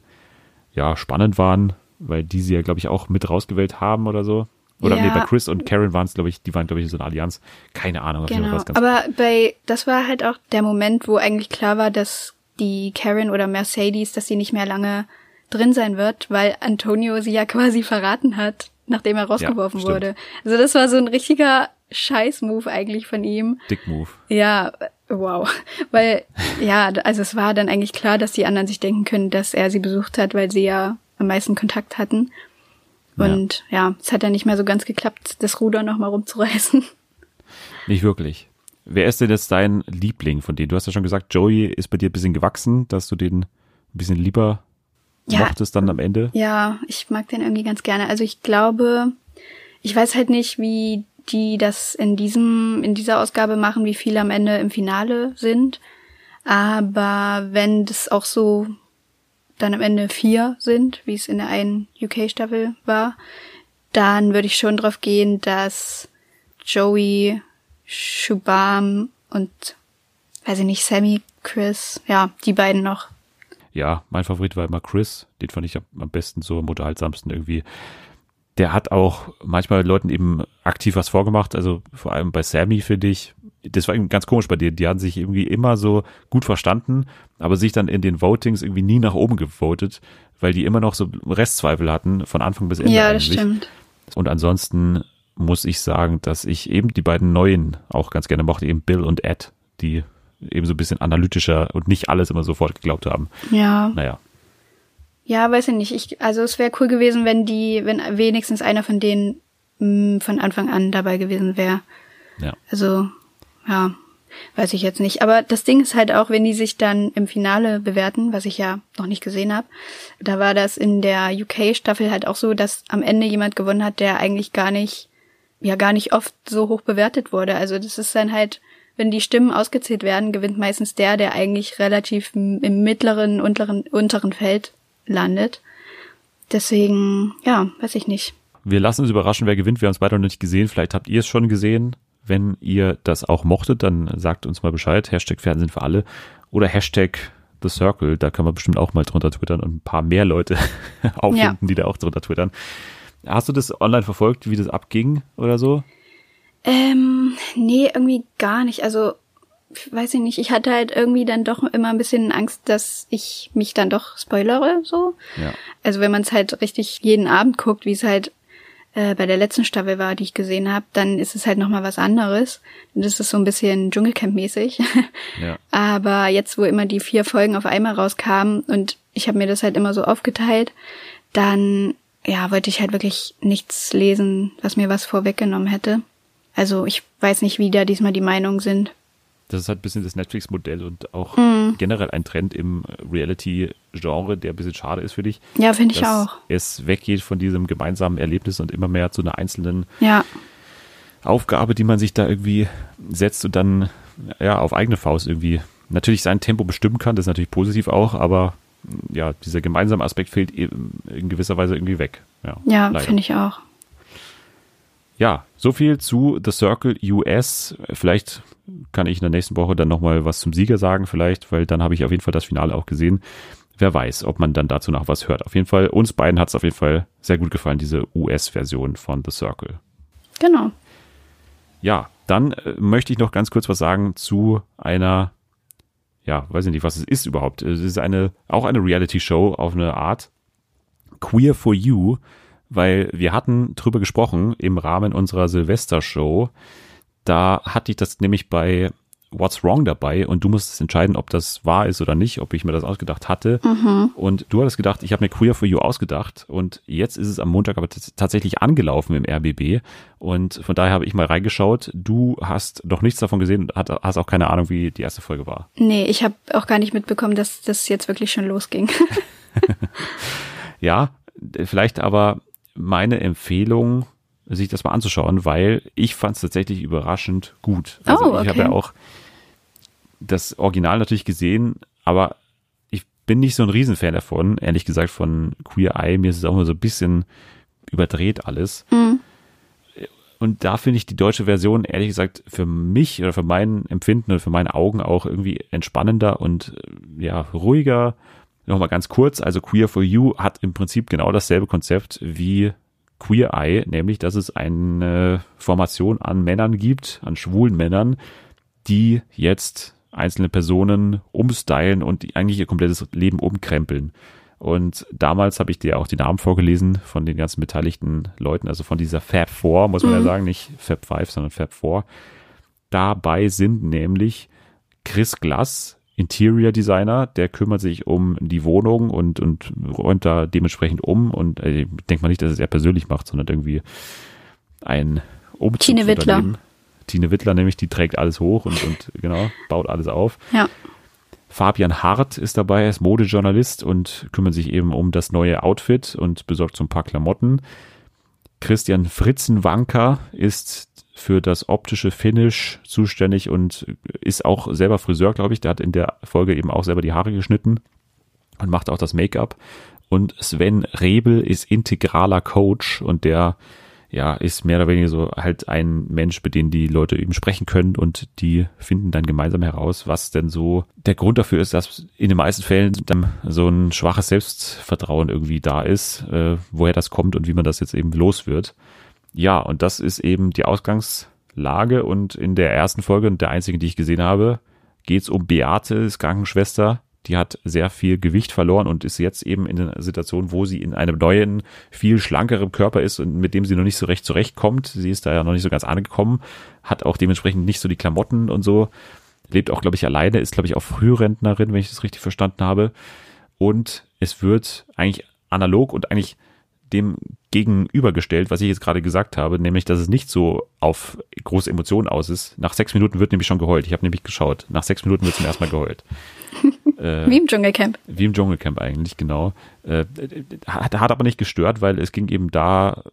ja spannend waren, weil die sie ja glaube ich auch mit rausgewählt haben oder so. Oder
Ja.
nee, bei Chris und Karen waren es glaube ich, die waren glaube ich in so einer Allianz. Keine Ahnung,
Genau. Aber bei, das war halt auch der Moment, wo eigentlich klar war, dass die Karen oder Mercedes, dass sie nicht mehr lange drin sein wird, weil Antonio sie ja quasi verraten hat, nachdem er rausgeworfen
stimmt.
wurde. Also das war so ein richtiger Scheiß-Move eigentlich von ihm.
Dick Move.
Ja, wow. Weil, ja, also es war dann eigentlich klar, dass die anderen sich denken können, dass er sie besucht hat, weil sie ja am meisten Kontakt hatten. Und ja, es hat dann nicht mehr so ganz geklappt, das Ruder nochmal rumzureißen.
Nicht wirklich. Wer ist denn jetzt dein Liebling von denen? Du hast ja schon gesagt, Joey ist bei dir ein bisschen gewachsen, dass du den ein bisschen lieber
Ja.
mochtest dann am Ende.
Ja, ich mag den irgendwie ganz gerne. Also ich glaube, ich weiß halt nicht, wie die das in diesem, in dieser Ausgabe machen, wie viele am Ende im Finale sind. Aber wenn das auch so dann am Ende vier sind, wie es in der einen UK-Staffel war, dann würde ich schon drauf gehen, dass Joey, Shubham und weiß ich nicht, Sammy, Chris, ja, die beiden noch.
Ja, mein Favorit war immer Chris. Den fand ich am, besten so am unterhaltsamsten irgendwie. Der hat auch manchmal Leuten eben aktiv was vorgemacht. Also vor allem bei Sammy finde ich, das war irgendwie ganz komisch bei denen. Die haben sich irgendwie immer so gut verstanden, aber sich dann in den Votings irgendwie nie nach oben gewotet, weil die immer noch so Restzweifel hatten von Anfang bis Ende
ja, das
eigentlich.
stimmt.
Und ansonsten muss ich sagen, dass ich eben die beiden neuen auch ganz gerne mochte, eben Bill und Ed, die eben so ein bisschen analytischer und nicht alles immer sofort geglaubt haben.
Ja.
Naja,
Ja, weiß ich nicht. Ich, also es wäre cool gewesen, wenn die, wenn wenigstens einer von denen mh, von Anfang an dabei gewesen wäre.
ja.
Also, ja, weiß ich jetzt nicht. Aber das Ding ist halt auch, wenn die sich dann im Finale bewerten, was ich ja noch nicht gesehen habe, da war das in der UK-Staffel halt auch so, dass am Ende jemand gewonnen hat, der eigentlich gar nicht, ja gar nicht oft so hoch bewertet wurde. Also das ist dann halt, wenn die Stimmen ausgezählt werden, gewinnt meistens der, der eigentlich relativ im mittleren, unteren, unteren Feld landet. Deswegen, ja, weiß ich nicht.
Wir lassen uns überraschen, wer gewinnt. Wir haben es beide noch nicht gesehen. Vielleicht habt ihr es schon gesehen. Wenn ihr das auch mochtet, dann sagt uns mal Bescheid. Hashtag Fernsehen für alle oder Hashtag The Circle. Da kann man bestimmt auch mal drunter twittern und ein paar mehr Leute auffinden, die da auch drunter twittern. Hast du das online verfolgt, wie das abging oder so?
Ähm, nee, irgendwie gar nicht. Also, weiß ich nicht. Ich hatte halt irgendwie dann doch immer ein bisschen Angst, dass ich mich dann doch spoilere, so.
Ja.
Also, wenn man es halt richtig jeden Abend guckt, wie es halt äh, bei der letzten Staffel war, die ich gesehen habe, dann ist es halt nochmal was anderes. Das ist so ein bisschen Dschungelcamp-mäßig.
Ja.
Aber jetzt, wo immer die vier Folgen auf einmal rauskamen und ich habe mir das halt immer so aufgeteilt, dann ja, wollte ich halt wirklich nichts lesen, was mir was vorweggenommen hätte. Also ich weiß nicht, wie da diesmal die Meinungen sind.
Das ist halt ein bisschen das Netflix-Modell und auch
Mhm.
generell ein Trend im Reality-Genre, der ein bisschen schade ist für dich.
Ja, finde ich auch.
es weggeht von diesem gemeinsamen Erlebnis und immer mehr zu einer einzelnen
Ja,
Aufgabe, die man sich da irgendwie setzt und dann ja auf eigene Faust irgendwie natürlich sein Tempo bestimmen kann. Das ist natürlich positiv auch, aber ja, dieser gemeinsame Aspekt fehlt in gewisser Weise irgendwie weg. Ja,
ja finde ich auch.
Ja, so viel zu The Circle US. Vielleicht kann ich in der nächsten Woche dann nochmal was zum Sieger sagen, vielleicht, weil dann habe ich auf jeden Fall das Finale auch gesehen. Wer weiß, ob man dann dazu noch was hört. Auf jeden Fall, uns beiden hat es auf jeden Fall sehr gut gefallen, diese US-Version von The Circle.
Genau.
Ja, dann äh, möchte ich noch ganz kurz was sagen zu einer, ja, weiß ich nicht, was es ist überhaupt. Es ist eine, auch eine Reality-Show auf eine Art. Queer for You, weil wir hatten drüber gesprochen im Rahmen unserer Silvester-Show. Da hatte ich das nämlich bei What's Wrong dabei und du musstest entscheiden, ob das wahr ist oder nicht, ob ich mir das ausgedacht hatte. Mhm. Und du hattest gedacht, ich habe mir Queer for You ausgedacht und jetzt ist es am Montag aber tatsächlich angelaufen im RBB und von daher habe ich mal reingeschaut. Du hast noch nichts davon gesehen und hast auch keine Ahnung, wie die erste Folge war.
Nee, ich habe auch gar nicht mitbekommen, dass das jetzt wirklich schon losging.
ja, vielleicht aber meine Empfehlung, sich das mal anzuschauen, weil ich fand es tatsächlich überraschend gut. Also oh, okay. ich habe ja auch das Original natürlich gesehen, aber ich bin nicht so ein Riesenfan davon, ehrlich gesagt, von Queer Eye. Mir ist es auch nur so ein bisschen überdreht alles. Mhm. Und da finde ich die deutsche Version, ehrlich gesagt, für mich oder für mein Empfinden und für meine Augen auch irgendwie entspannender und ja, ruhiger. Nochmal ganz kurz, also Queer for You hat im Prinzip genau dasselbe Konzept wie Queer Eye, nämlich dass es eine Formation an Männern gibt, an schwulen Männern, die jetzt einzelne Personen umstylen und eigentlich ihr komplettes Leben umkrempeln. Und damals habe ich dir auch die Namen vorgelesen von den ganzen beteiligten Leuten, also von dieser Fab 4, muss man mhm. ja sagen, nicht Fab 5, sondern Fab 4. Dabei sind nämlich Chris Glass, Interior Designer, der kümmert sich um die Wohnung und, und räumt da dementsprechend um. Und äh, denkt man nicht, dass es er persönlich macht, sondern irgendwie ein
Umzug. Tine Wittler.
Tine Wittler nämlich, die trägt alles hoch und, und genau, baut alles auf.
Ja.
Fabian Hart ist dabei, er ist Modejournalist und kümmert sich eben um das neue Outfit und besorgt so ein paar Klamotten. Christian Fritzenwanker ist für das optische Finish zuständig und ist auch selber Friseur, glaube ich. Der hat in der Folge eben auch selber die Haare geschnitten und macht auch das Make-up. Und Sven Rebel ist integraler Coach und der ja, ist mehr oder weniger so halt ein Mensch, mit dem die Leute eben sprechen können und die finden dann gemeinsam heraus, was denn so der Grund dafür ist, dass in den meisten Fällen dann so ein schwaches Selbstvertrauen irgendwie da ist, äh, woher das kommt und wie man das jetzt eben los wird. Ja, und das ist eben die Ausgangslage und in der ersten Folge und der einzigen, die ich gesehen habe, geht's um Beate, ist Krankenschwester, die hat sehr viel Gewicht verloren und ist jetzt eben in einer Situation, wo sie in einem neuen, viel schlankeren Körper ist und mit dem sie noch nicht so recht zurechtkommt. Sie ist da ja noch nicht so ganz angekommen, hat auch dementsprechend nicht so die Klamotten und so, lebt auch, glaube ich, alleine, ist, glaube ich, auch Frührentnerin, wenn ich das richtig verstanden habe. Und es wird eigentlich analog und eigentlich dem gegenübergestellt, was ich jetzt gerade gesagt habe, nämlich, dass es nicht so auf große Emotionen aus ist. Nach sechs Minuten wird nämlich schon geheult. Ich habe nämlich geschaut. Nach sechs Minuten wird zum ersten Mal geheult.
äh, wie im Dschungelcamp.
Wie im Dschungelcamp eigentlich, genau. Äh, hat, hat aber nicht gestört, weil es ging eben da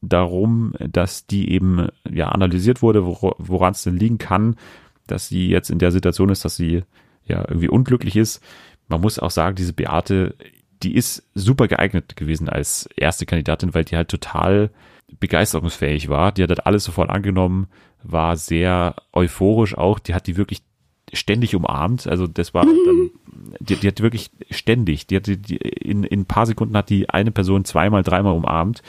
darum, dass die eben ja analysiert wurde, woran es denn liegen kann, dass sie jetzt in der Situation ist, dass sie ja irgendwie unglücklich ist. Man muss auch sagen, diese Beate die ist super geeignet gewesen als erste Kandidatin, weil die halt total begeisterungsfähig war. Die hat halt alles sofort angenommen, war sehr euphorisch auch. Die hat die wirklich ständig umarmt. Also das war dann, die, die hat wirklich ständig, die hat die, in, in ein paar Sekunden hat die eine Person zweimal, dreimal umarmt.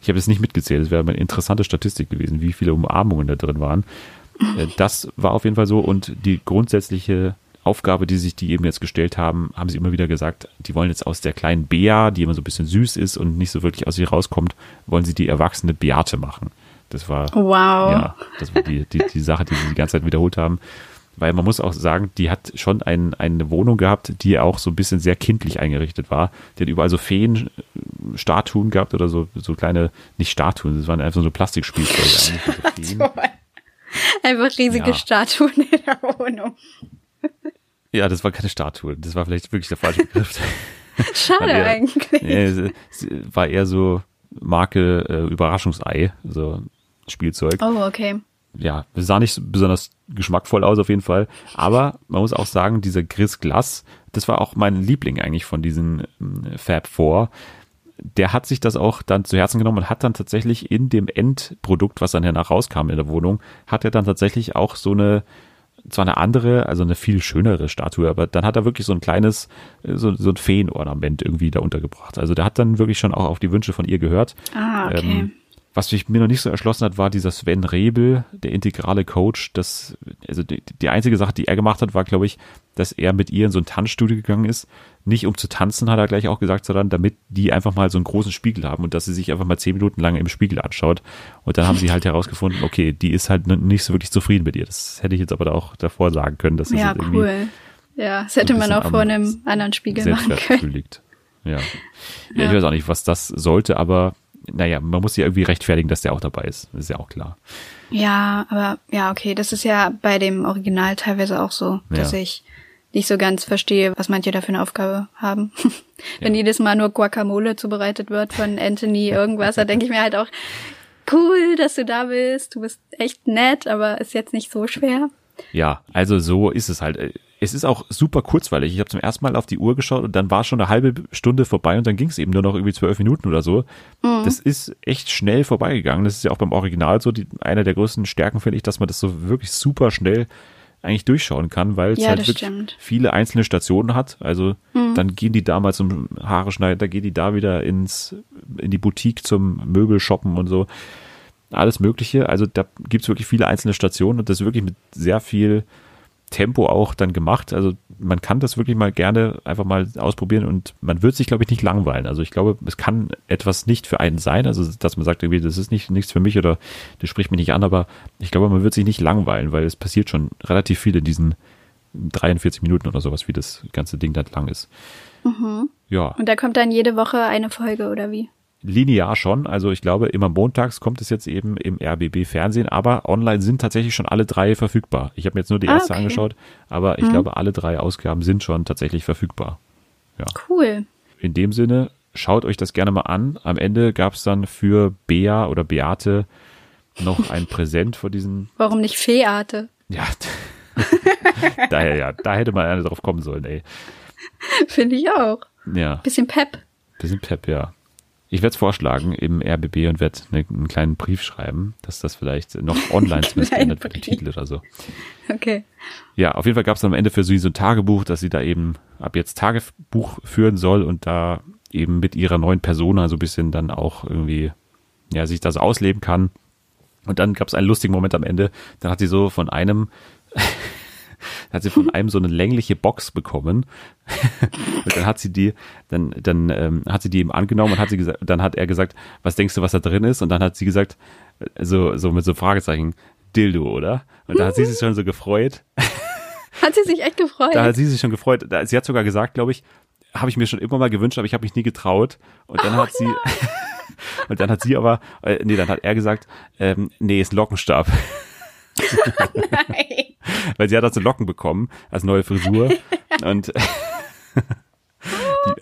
Ich habe es nicht mitgezählt. Es wäre eine interessante Statistik gewesen, wie viele Umarmungen da drin waren. Äh, das war auf jeden Fall so und die grundsätzliche Aufgabe, die sich die eben jetzt gestellt haben, haben sie immer wieder gesagt, die wollen jetzt aus der kleinen Bea, die immer so ein bisschen süß ist und nicht so wirklich aus ihr rauskommt, wollen sie die erwachsene Beate machen. Das war,
wow.
ja, das war die, die, die Sache, die sie die ganze Zeit wiederholt haben. Weil man muss auch sagen, die hat schon ein, eine Wohnung gehabt, die auch so ein bisschen sehr kindlich eingerichtet war. Die hat überall so Feen-Statuen gehabt oder so, so kleine, nicht Statuen, das waren einfach so Plastikspielzeuge eigentlich. So
einfach riesige ja. Statuen in der Wohnung.
Ja, das war keine Statue. Das war vielleicht wirklich der falsche Begriff.
Schade eher, eigentlich.
Äh, war eher so Marke äh, Überraschungsei, so Spielzeug.
Oh, okay.
ja, sah nicht besonders geschmackvoll aus auf jeden Fall. Aber man muss auch sagen, dieser Chris Glass, das war auch mein Liebling eigentlich von diesen äh, Fab Four. Der hat sich das auch dann zu Herzen genommen und hat dann tatsächlich in dem Endprodukt, was dann danach rauskam in der Wohnung, hat er dann tatsächlich auch so eine, zwar eine andere, also eine viel schönere Statue, aber dann hat er wirklich so ein kleines, so, so ein Feenornament irgendwie da untergebracht. Also der hat dann wirklich schon auch auf die Wünsche von ihr gehört.
Ah, okay.
Ähm, was sich mir noch nicht so erschlossen hat, war dieser Sven Rebel, der integrale Coach. Das, also die, die einzige Sache, die er gemacht hat, war, glaube ich, dass er mit ihr in so ein Tanzstudio gegangen ist. Nicht um zu tanzen, hat er gleich auch gesagt, sondern damit die einfach mal so einen großen Spiegel haben und dass sie sich einfach mal zehn Minuten lang im Spiegel anschaut. Und dann haben sie halt herausgefunden, okay, die ist halt nicht so wirklich zufrieden mit ihr. Das hätte ich jetzt aber auch davor sagen können. Dass
ja,
halt
cool. Ja, das hätte man auch vor einem anderen Spiegel machen können.
Liegt. Ja. ja. Ich weiß auch nicht, was das sollte, aber naja, man muss ja irgendwie rechtfertigen, dass der auch dabei ist. Ist ja auch klar.
Ja, aber ja, okay, das ist ja bei dem Original teilweise auch so, dass ja. ich nicht so ganz verstehe, was manche da für eine Aufgabe haben. Wenn ja. jedes Mal nur Guacamole zubereitet wird von Anthony irgendwas, da denke ich mir halt auch, cool, dass du da bist, du bist echt nett, aber ist jetzt nicht so schwer.
Ja, also so ist es halt es ist auch super kurzweilig. Ich habe zum ersten Mal auf die Uhr geschaut und dann war schon eine halbe Stunde vorbei und dann ging es eben nur noch irgendwie zwölf Minuten oder so. Mhm. Das ist echt schnell vorbeigegangen. Das ist ja auch beim Original so. Die, einer der größten Stärken finde ich, dass man das so wirklich super schnell eigentlich durchschauen kann, weil es ja, halt wirklich stimmt. viele einzelne Stationen hat. Also mhm. dann gehen die da mal zum Haare schneiden, da gehen die da wieder ins in die Boutique zum Möbel shoppen und so. Alles Mögliche. Also da gibt's wirklich viele einzelne Stationen und das wirklich mit sehr viel Tempo auch dann gemacht. Also man kann das wirklich mal gerne einfach mal ausprobieren und man wird sich, glaube ich, nicht langweilen. Also ich glaube, es kann etwas nicht für einen sein. Also dass man sagt, irgendwie, das ist nicht nichts für mich oder das spricht mich nicht an, aber ich glaube, man wird sich nicht langweilen, weil es passiert schon relativ viel in diesen 43 Minuten oder sowas, wie das ganze Ding dann lang ist.
Mhm. Ja. Und da kommt dann jede Woche eine Folge oder wie?
Linear schon. Also ich glaube, immer montags kommt es jetzt eben im RBB Fernsehen, aber online sind tatsächlich schon alle drei verfügbar. Ich habe mir jetzt nur die ah, erste ah, okay. angeschaut, aber ich hm. glaube, alle drei Ausgaben sind schon tatsächlich verfügbar. Ja.
Cool.
In dem Sinne, schaut euch das gerne mal an. Am Ende gab es dann für Bea oder Beate noch ein Präsent vor diesen.
Warum nicht Feate?
Ja. daher ja, da hätte man einer drauf kommen sollen, ey.
Finde ich auch.
Ja.
Bisschen Pep.
Bisschen Pep, ja. Ich werde es vorschlagen im RBB und werde ne, einen kleinen Brief schreiben, dass das vielleicht noch online zumindest geändert wird, den Titel oder so.
Okay.
Ja, auf jeden Fall gab es am Ende für sie so ein Tagebuch, dass sie da eben ab jetzt Tagebuch führen soll und da eben mit ihrer neuen Persona so ein bisschen dann auch irgendwie, ja, sich das ausleben kann. Und dann gab es einen lustigen Moment am Ende, dann hat sie so von einem hat sie von einem so eine längliche Box bekommen. und dann hat sie die, dann, dann ähm, hat sie die ihm angenommen und hat sie gesagt, dann hat er gesagt, was denkst du, was da drin ist? Und dann hat sie gesagt, so, so mit so Fragezeichen, Dildo, oder? Und da hat sie sich schon so gefreut.
Hat sie sich echt gefreut?
Da hat sie sich schon gefreut. Sie hat sogar gesagt, glaube ich, habe ich mir schon immer mal gewünscht, aber ich habe mich nie getraut. Und dann oh, hat sie, und dann hat sie aber, äh, nee, dann hat er gesagt, ähm, nee, ist ein Lockenstab. Nein. Weil sie hat dazu Locken bekommen als neue Frisur. und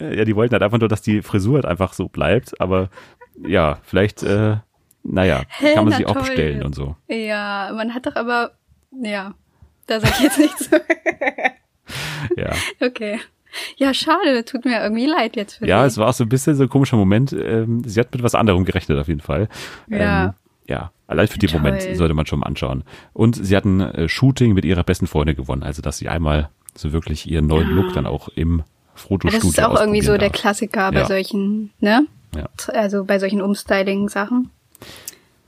die, ja, die wollten halt einfach nur, dass die Frisur halt einfach so bleibt. Aber ja, vielleicht, äh, naja, Hä, kann man na sie auch bestellen und so.
Ja, man hat doch aber, ja, da sag ich jetzt nichts.
ja.
Okay. Ja, schade, tut mir irgendwie leid jetzt für
Ja, sie. es war auch so ein bisschen so ein komischer Moment. Ähm, sie hat mit was anderem gerechnet auf jeden Fall.
Ja. Ähm,
ja, allein für den Toll. Moment sollte man schon mal anschauen. Und sie hatten äh, Shooting mit ihrer besten Freundin gewonnen, also dass sie einmal so wirklich ihren neuen ja. Look dann auch im Fotostudio Das ist
auch irgendwie so darf. der Klassiker bei ja. solchen, ne? Ja. Also bei solchen Umstyling-Sachen.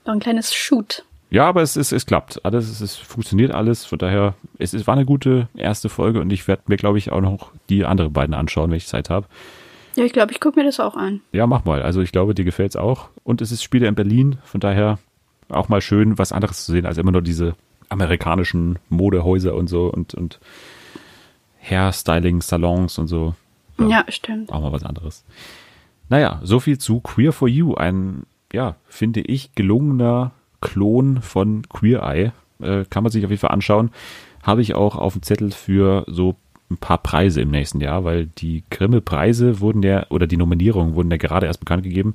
Noch ein kleines Shoot.
Ja, aber es, es, es klappt. Alles, es, es funktioniert alles. Von daher, es, es war eine gute erste Folge und ich werde mir, glaube ich, auch noch die anderen beiden anschauen, wenn ich Zeit habe.
Ja, ich glaube, ich gucke mir das auch an.
Ja, mach mal. Also ich glaube, dir gefällt es auch. Und es ist Spiele in Berlin, von daher auch mal schön, was anderes zu sehen, als immer nur diese amerikanischen Modehäuser und so und, und Hairstyling-Salons und so.
Ja, ja, stimmt.
Auch mal was anderes. Naja, so viel zu Queer for You. Ein, ja, finde ich, gelungener Klon von Queer Eye. Äh, kann man sich auf jeden Fall anschauen. Habe ich auch auf dem Zettel für so ein paar Preise im nächsten Jahr, weil die Grimme-Preise wurden ja, oder die Nominierungen wurden ja gerade erst bekannt gegeben.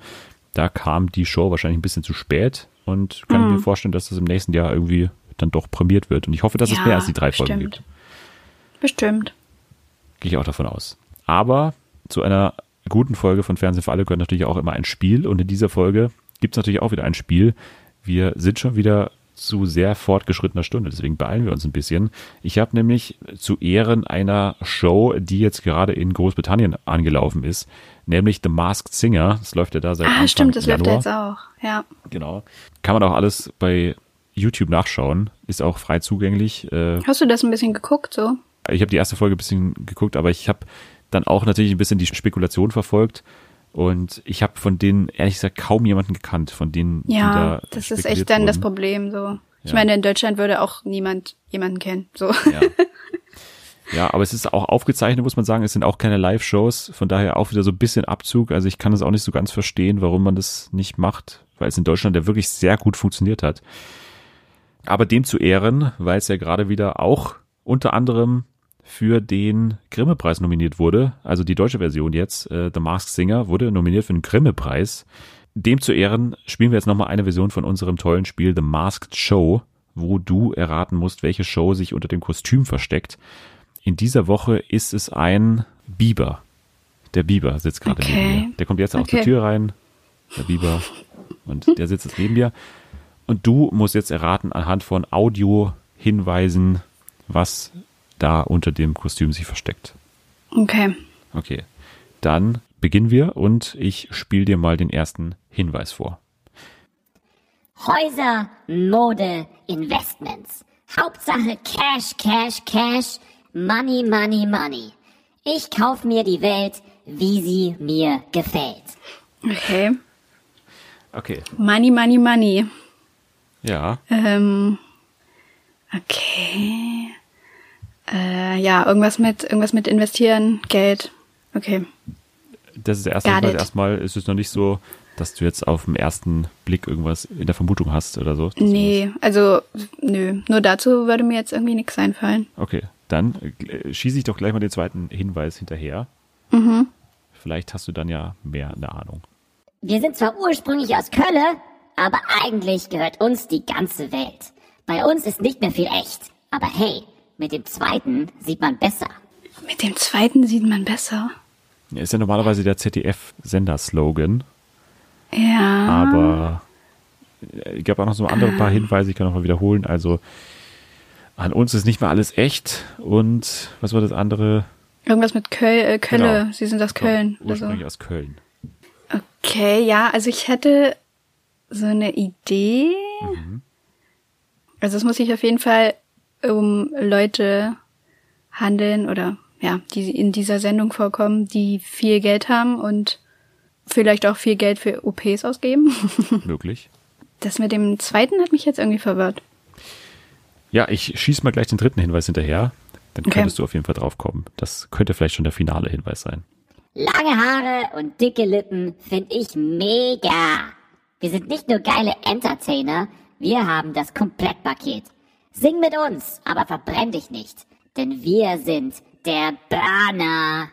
Da kam die Show wahrscheinlich ein bisschen zu spät und kann mhm. mir vorstellen, dass das im nächsten Jahr irgendwie dann doch prämiert wird. Und ich hoffe, dass ja, es mehr als die drei bestimmt. Folgen gibt.
Bestimmt.
Gehe ich auch davon aus. Aber zu einer guten Folge von Fernsehen für alle gehört natürlich auch immer ein Spiel. Und in dieser Folge gibt es natürlich auch wieder ein Spiel. Wir sind schon wieder zu sehr fortgeschrittener Stunde, deswegen beeilen wir uns ein bisschen. Ich habe nämlich zu Ehren einer Show, die jetzt gerade in Großbritannien angelaufen ist, nämlich The Masked Singer. Das läuft ja da seit ah, Anfang
stimmt, das
Januar.
läuft ja jetzt auch. Ja.
Genau. Kann man auch alles bei YouTube nachschauen, ist auch frei zugänglich.
Äh, Hast du das ein bisschen geguckt so?
Ich habe die erste Folge ein bisschen geguckt, aber ich habe dann auch natürlich ein bisschen die Spekulation verfolgt. Und ich habe von denen ehrlich gesagt kaum jemanden gekannt, von denen.
Ja,
da
das ist echt dann wurden. das Problem. So, ich ja. meine, in Deutschland würde auch niemand jemanden kennen. So.
Ja. ja, aber es ist auch aufgezeichnet, muss man sagen. Es sind auch keine Live-Shows, von daher auch wieder so ein bisschen Abzug. Also ich kann das auch nicht so ganz verstehen, warum man das nicht macht, weil es in Deutschland ja wirklich sehr gut funktioniert hat. Aber dem zu Ehren, weil es ja gerade wieder auch unter anderem für den Grimme-Preis nominiert wurde. Also die deutsche Version jetzt, äh, The Masked Singer, wurde nominiert für den Grimme-Preis. Dem zu Ehren spielen wir jetzt nochmal eine Version von unserem tollen Spiel The Masked Show, wo du erraten musst, welche Show sich unter dem Kostüm versteckt. In dieser Woche ist es ein Biber. Der Biber sitzt gerade okay. neben mir. Der kommt jetzt okay. aus der Tür rein. Der Biber. Und der sitzt jetzt neben mir. Und du musst jetzt erraten anhand von Audio-Hinweisen, was da unter dem Kostüm sich versteckt.
Okay.
Okay. Dann beginnen wir und ich spiele dir mal den ersten Hinweis vor.
Häuser, Mode, Investments. Hauptsache Cash, Cash, Cash, Money, Money, Money. Ich kauf mir die Welt, wie sie mir gefällt.
Okay.
Okay.
Money, Money, Money.
Ja.
Ähm, okay. Äh, ja, irgendwas mit, irgendwas mit investieren, Geld. Okay.
Das ist der erste Hinweis. Erstmal ist es noch nicht so, dass du jetzt auf den ersten Blick irgendwas in der Vermutung hast oder so.
Nee, also nö. Nur dazu würde mir jetzt irgendwie nichts einfallen.
Okay, dann äh, schieße ich doch gleich mal den zweiten Hinweis hinterher.
Mhm.
Vielleicht hast du dann ja mehr eine Ahnung.
Wir sind zwar ursprünglich aus Köln, aber eigentlich gehört uns die ganze Welt. Bei uns ist nicht mehr viel echt. Aber hey, mit dem zweiten sieht man besser.
Mit dem zweiten sieht man besser.
Ja, ist ja normalerweise der ZDF-Sender-Slogan.
Ja.
Aber äh, ich habe auch noch so andere paar Hinweise, ich kann noch mal wiederholen. Also an uns ist nicht mehr alles echt. Und was war das andere?
Irgendwas mit Köl äh, Kölle. Genau. Sie sind aus Köln.
Genau, ursprünglich also. aus Köln.
Okay, ja, also ich hätte so eine Idee. Mhm. Also es muss sich auf jeden Fall um Leute handeln oder ja, die in dieser Sendung vorkommen, die viel Geld haben und vielleicht auch viel Geld für OPs ausgeben.
Möglich.
Das mit dem zweiten hat mich jetzt irgendwie verwirrt.
Ja, ich schieße mal gleich den dritten Hinweis hinterher. Dann okay. könntest du auf jeden Fall drauf kommen. Das könnte vielleicht schon der finale Hinweis sein.
Lange Haare und dicke Lippen finde ich mega. Wir sind nicht nur geile Entertainer, wir haben das Komplettpaket. Sing mit uns, aber verbrenn dich nicht, denn wir sind der Burner.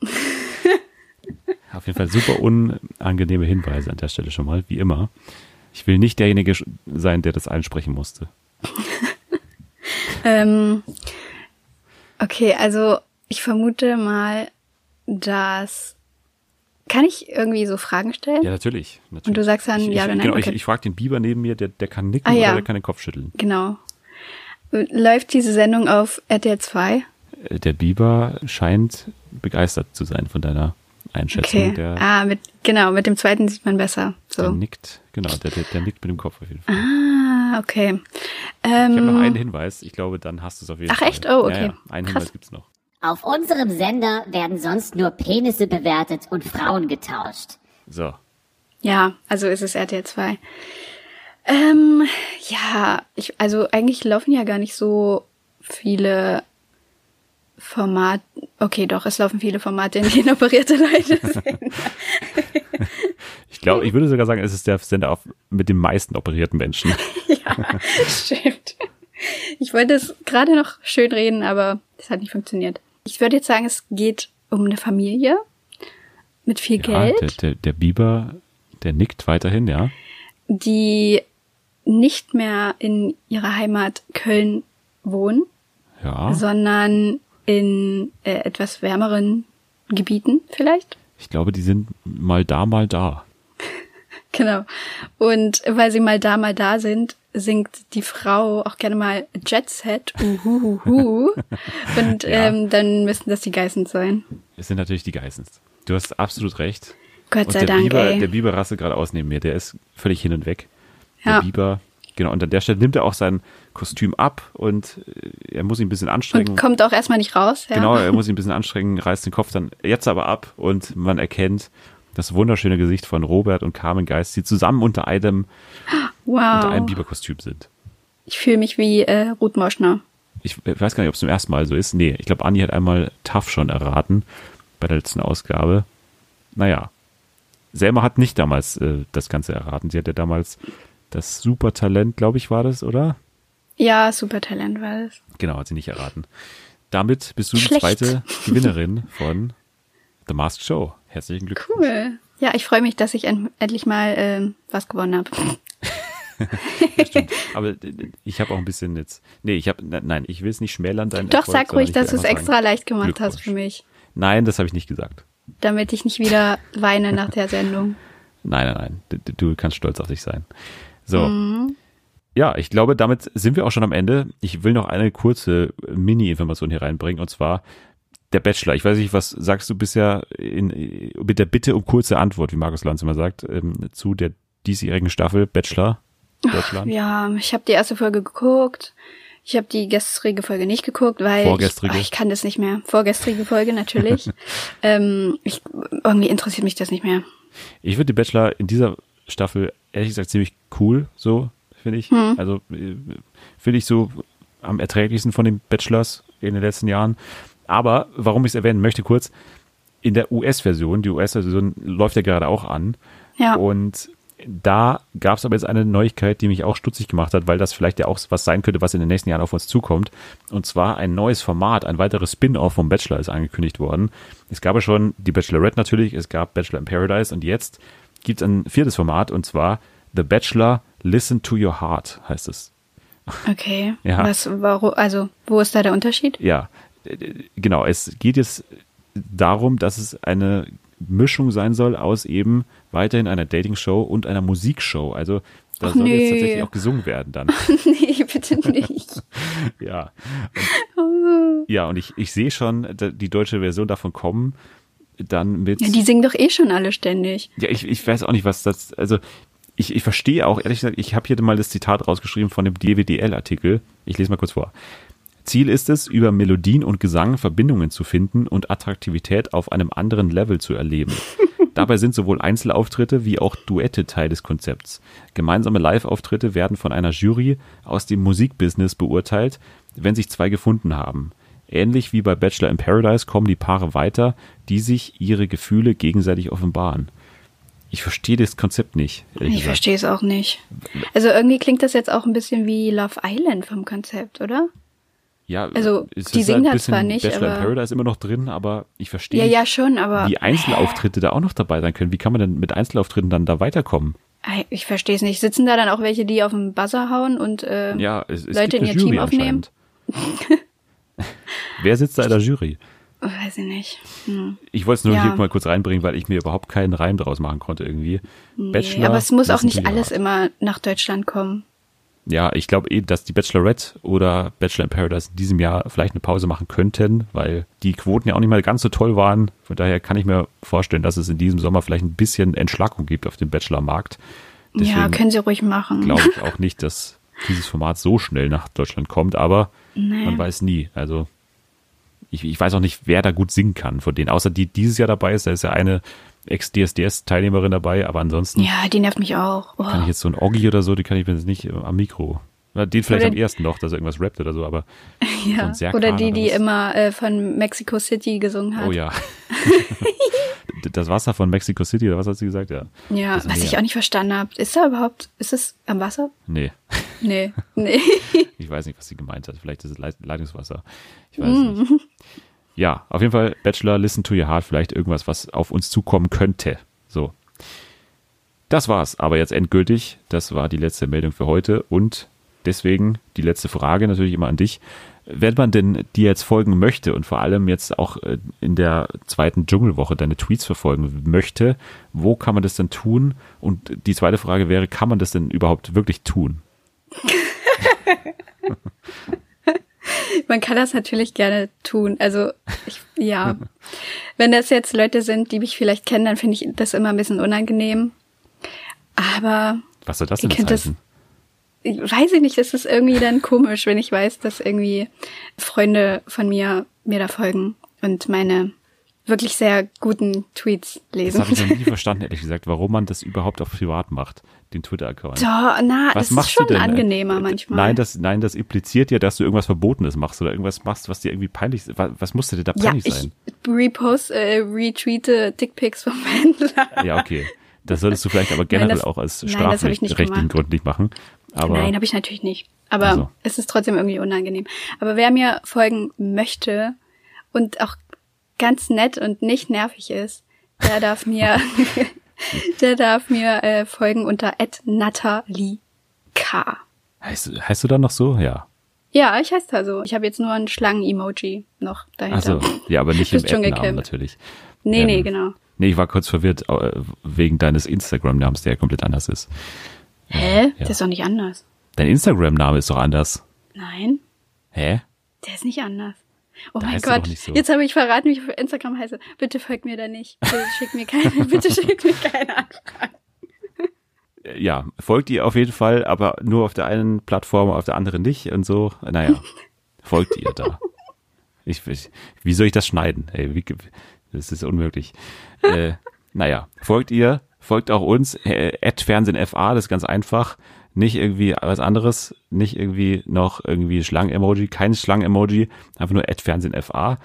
Auf jeden Fall super unangenehme Hinweise an der Stelle schon mal, wie immer. Ich will nicht derjenige sein, der das einsprechen musste.
ähm, okay, also ich vermute mal, dass kann ich irgendwie so Fragen stellen?
Ja, natürlich. natürlich.
Und du sagst dann
ich,
ja oder
nein?
Genau,
okay. ich, ich frage den Biber neben mir, der, der kann nicken ah, ja. oder der kann den Kopf schütteln.
Genau. Läuft diese Sendung auf RTL 2?
Äh, der Biber scheint begeistert zu sein von deiner Einschätzung.
Okay. Der, ah, mit, genau, mit dem zweiten sieht man besser. So.
Der nickt, genau, der, der, der nickt mit dem Kopf auf jeden Fall.
Ah, okay.
Ähm, ich habe noch einen Hinweis. Ich glaube, dann hast du es auf jeden
ach,
Fall.
Ach echt? Oh, okay.
Ja, ja. Einen Krass. Hinweis gibt's noch.
Auf unserem Sender werden sonst nur Penisse bewertet und Frauen getauscht.
So.
Ja, also ist es RTL 2. Ähm, ja, ich, also eigentlich laufen ja gar nicht so viele Formate. Okay, doch, es laufen viele Formate, in denen operierte Leute sind.
ich glaube, ich würde sogar sagen, es ist der Sender auf, mit den meisten operierten Menschen.
ja, stimmt. Ich wollte es gerade noch schön reden, aber es hat nicht funktioniert. Ich würde jetzt sagen, es geht um eine Familie mit viel
ja,
Geld.
Der, der, der Biber, der nickt weiterhin, ja.
Die nicht mehr in ihrer Heimat Köln wohnen,
Ja,
sondern in äh, etwas wärmeren Gebieten vielleicht.
ich glaube, die sind mal da, mal da.
Genau. Und weil sie mal da, mal da sind, singt die Frau auch gerne mal Jet Set. Uhuhuhu. Und
Ja.
ähm, dann müssten das die Geissens sein.
Es sind natürlich die Geissens. Du hast absolut recht.
Gott
Und
sei
der
Dank,
Biber,
ey.
der Biber-Rasse geradeaus neben mir, der ist völlig hin und weg. Der
Ja.
Biber, genau, und an der Stelle nimmt er auch sein Kostüm ab und äh, er muss ihn ein bisschen anstrengen.
Und kommt auch erstmal nicht raus. Ja.
Genau, er muss ihn ein bisschen anstrengen, reißt den Kopf dann jetzt aber ab und man erkennt das wunderschöne Gesicht von Robert und Carmen Geist, die zusammen unter einem, unter einem
Wow.
Biberkostüm sind.
Ich fühle mich wie äh, Ruth Moschner.
Ich weiß gar nicht, ob es zum ersten Mal so ist. Nee, ich glaube, Anni hat einmal Tough schon erraten bei der letzten Ausgabe. Naja, Selma hat nicht damals äh, das Ganze erraten. Sie hat ja damals das Supertalent, glaube ich, war das, oder?
Ja, super Talent war das.
Genau, hat sie nicht erraten. Damit bist du die
Schlecht.
zweite Gewinnerin von The Masked Show. Herzlichen Glückwunsch.
Cool. Ja, ich freue mich, dass ich en endlich mal ähm, was gewonnen habe.
Stimmt. Aber äh, ich habe auch ein bisschen jetzt. Nee, ich habe. Nein, ich will es nicht schmälern, dein
Doch,
Erfolg,
sag ruhig, dass du es extra
sagen,
leicht gemacht hast für mich.
Nein, das habe ich nicht gesagt.
Damit ich nicht wieder weine nach der Sendung.
Nein, nein, nein. Du, du kannst stolz auf dich sein. So.
Mhm.
Ja, ich glaube, damit sind wir auch schon am Ende. Ich will noch eine kurze Mini-Information hier reinbringen und zwar der Bachelor. Ich weiß nicht, was sagst du bisher in, mit der Bitte um kurze Antwort, wie Markus Lanz immer sagt, ähm, zu der diesjährigen Staffel Bachelor Deutschland?
Ja, ich habe die erste Folge geguckt. Ich habe die gestrige Folge nicht geguckt, weil
Vorgestrige?
Ich, ach, ich kann das nicht mehr. Vorgestrige Folge natürlich. ähm, ich, irgendwie interessiert mich das nicht mehr.
Ich finde die Bachelor in dieser Staffel ehrlich gesagt ziemlich cool, so finde ich.
Hm.
Also äh, finde ich so am erträglichsten von den Bachelors in den letzten Jahren. Aber warum ich es erwähnen möchte kurz, in der US-Version, die US-Version läuft ja gerade auch an.
Ja.
Und da gab es aber jetzt eine Neuigkeit, die mich auch stutzig gemacht hat, weil das vielleicht ja auch was sein könnte, was in den nächsten Jahren auf uns zukommt. Und zwar ein neues Format, ein weiteres Spin-off vom Bachelor ist angekündigt worden. Es gab ja schon die Bachelorette natürlich, es gab Bachelor in Paradise und jetzt gibt es ein viertes Format und zwar The Bachelor Listen to Your Heart heißt es.
Okay.
Ja.
Was, warum, also, wo ist da der Unterschied?
Ja, genau. Es geht jetzt darum, dass es eine Mischung sein soll aus eben weiterhin einer Dating-Show und einer Musikshow. Also da
Ach,
soll jetzt
nee.
tatsächlich auch gesungen werden dann.
nee, bitte nicht.
ja. Und, ja, und ich, ich sehe schon die deutsche Version davon kommen, dann mit.
Ja, die singen doch eh schon alle ständig.
Ja, ich, ich weiß auch nicht, was das, also ich, ich verstehe auch, ehrlich gesagt, ich habe hier mal das Zitat rausgeschrieben von dem DWDL-Artikel. Ich lese mal kurz vor. Ziel ist es, über Melodien und Gesang Verbindungen zu finden und Attraktivität auf einem anderen Level zu erleben. Dabei sind sowohl Einzelauftritte wie auch Duette Teil des Konzepts. Gemeinsame Live-Auftritte werden von einer Jury aus dem Musikbusiness beurteilt, wenn sich zwei gefunden haben. Ähnlich wie bei Bachelor in Paradise kommen die Paare weiter, die sich ihre Gefühle gegenseitig offenbaren. Ich verstehe das Konzept nicht.
Ich verstehe es auch nicht. Also irgendwie klingt das jetzt auch ein bisschen wie Love Island vom Konzept, oder?
Ja,
Also, die
ist
singen
ein
da zwar nicht,
Bachelor in
aber-
Paradise immer noch drin, aber ich verstehe
Ja, ja, schon, aber
wie Einzelauftritte da auch noch dabei sein können. Wie kann man denn mit Einzelauftritten dann da weiterkommen?
Ei, ich verstehe es nicht. Sitzen da dann auch welche, die auf den Buzzer hauen und äh,
Ja, es, es
Leute in ihr Team
Jury
aufnehmen?
anscheinend. Wer sitzt da in der Jury?
weiß ich nicht. Hm.
Ich wollte es nur
Ja.
hier mal kurz reinbringen, weil ich mir überhaupt keinen Reim draus machen konnte irgendwie.
Nee,
Bachelor,
aber es muss auch nicht alles immer nach Deutschland kommen.
Ja, ich glaube eh, dass die Bachelorette oder Bachelor in Paradise in diesem Jahr vielleicht eine Pause machen könnten, weil die Quoten ja auch nicht mal ganz so toll waren. Von daher kann ich mir vorstellen, dass es in diesem Sommer vielleicht ein bisschen Entschlackung gibt auf dem Bachelor-Markt.
ja,
Deswegen
können sie ruhig machen.
glaube ich auch nicht, dass dieses Format so schnell nach Deutschland kommt, aber
Nee.
man weiß nie. Also ich, ich weiß auch nicht, wer da gut singen kann von denen. Außer die dieses Jahr dabei ist, da ist ja eine Ex-DSDS-Teilnehmerin dabei, aber ansonsten
Ja, die nervt mich auch. Oh.
kann ich jetzt so ein Oggi oder so, die kann ich mir jetzt nicht äh, am Mikro. Den vielleicht
Oder-
am ersten noch, dass er irgendwas rappt oder so, aber so
ja.
Serkan
Oder die, die immer äh, von Mexico City gesungen hat.
oh ja. das Wasser von Mexico City, oder was hat sie gesagt? Ja.
Ja, was
Meer.
ich auch nicht verstanden habe. Ist da überhaupt, ist es am Wasser?
Nee,
Nee, nee.
ich weiß nicht, was sie gemeint hat. Vielleicht ist es Leit- Leitungswasser. Ich weiß es nicht. Ja, auf jeden Fall Bachelor, Listen to Your Heart, vielleicht irgendwas, was auf uns zukommen könnte. So. Das war's, aber jetzt endgültig. Das war die letzte Meldung für heute und deswegen die letzte Frage natürlich immer an dich. Wenn man denn dir jetzt folgen möchte und vor allem jetzt auch äh, in der zweiten Dschungelwoche deine Tweets verfolgen möchte, wo kann man das denn tun? Und die zweite Frage wäre, kann man das denn überhaupt wirklich tun?
Man kann das natürlich gerne tun. Also, ich, ja. Wenn das jetzt Leute sind, die mich vielleicht kennen, dann finde ich das immer ein bisschen unangenehm. Aber.
Was soll das denn
heißen? Das, weiß ich nicht, das ist irgendwie dann komisch, wenn ich weiß, dass irgendwie Freunde von mir mir da folgen und meine wirklich sehr guten Tweets lesen.
Das habe ich noch nie verstanden, ehrlich gesagt, warum man das überhaupt auf privat macht, den Twitter-Account.
Doch, na, was das ist schon angenehmer manchmal.
Nein das, nein, das impliziert ja, dass du irgendwas Verbotenes machst oder irgendwas machst, was dir irgendwie peinlich ist. Was, was musste dir da peinlich
ja,
sein?
Ich repost, äh, retweete Dickpics vom Händler.
Ja, okay. Das solltest du vielleicht aber generell nein, das, auch aus strafrechtlichen Gründen nicht machen. Aber
nein, habe ich natürlich nicht. Aber also. es ist trotzdem irgendwie unangenehm. Aber wer mir folgen möchte und auch ganz nett und nicht nervig ist, der darf mir, der darf mir äh, folgen unter @natalie K.
Heißt, heißt du da noch so? Ja.
Ja, ich heiße da so. Ich habe jetzt nur ein Schlangen-Emoji noch dahinter.
Also, ja, aber nicht im App-Namen natürlich.
Nee, ähm, nee, genau.
Nee, ich war kurz verwirrt äh, wegen deines Instagram-Namens, der ja komplett anders ist.
Hä? Ja. Der ist doch nicht anders.
Dein Instagram-Name ist doch anders.
Nein.
Hä?
Der ist nicht anders. Oh da mein Gott, so. jetzt habe ich verraten, wie ich auf Instagram heiße. Bitte folgt mir da nicht. Bitte schick mir keine, bitte schick mir keine Anfragen.
Ja, folgt ihr auf jeden Fall, aber nur auf der einen Plattform, auf der anderen nicht und so. Naja, folgt ihr da. Ich, ich, wie soll ich das schneiden? Ey, wie, das ist unmöglich. äh, naja, folgt ihr, folgt auch uns, äh, Fernsehen FA, das ist ganz einfach nicht irgendwie was anderes, nicht irgendwie noch irgendwie Schlangen-Emoji, kein Schlangen-Emoji, einfach nur Fernsehen FA.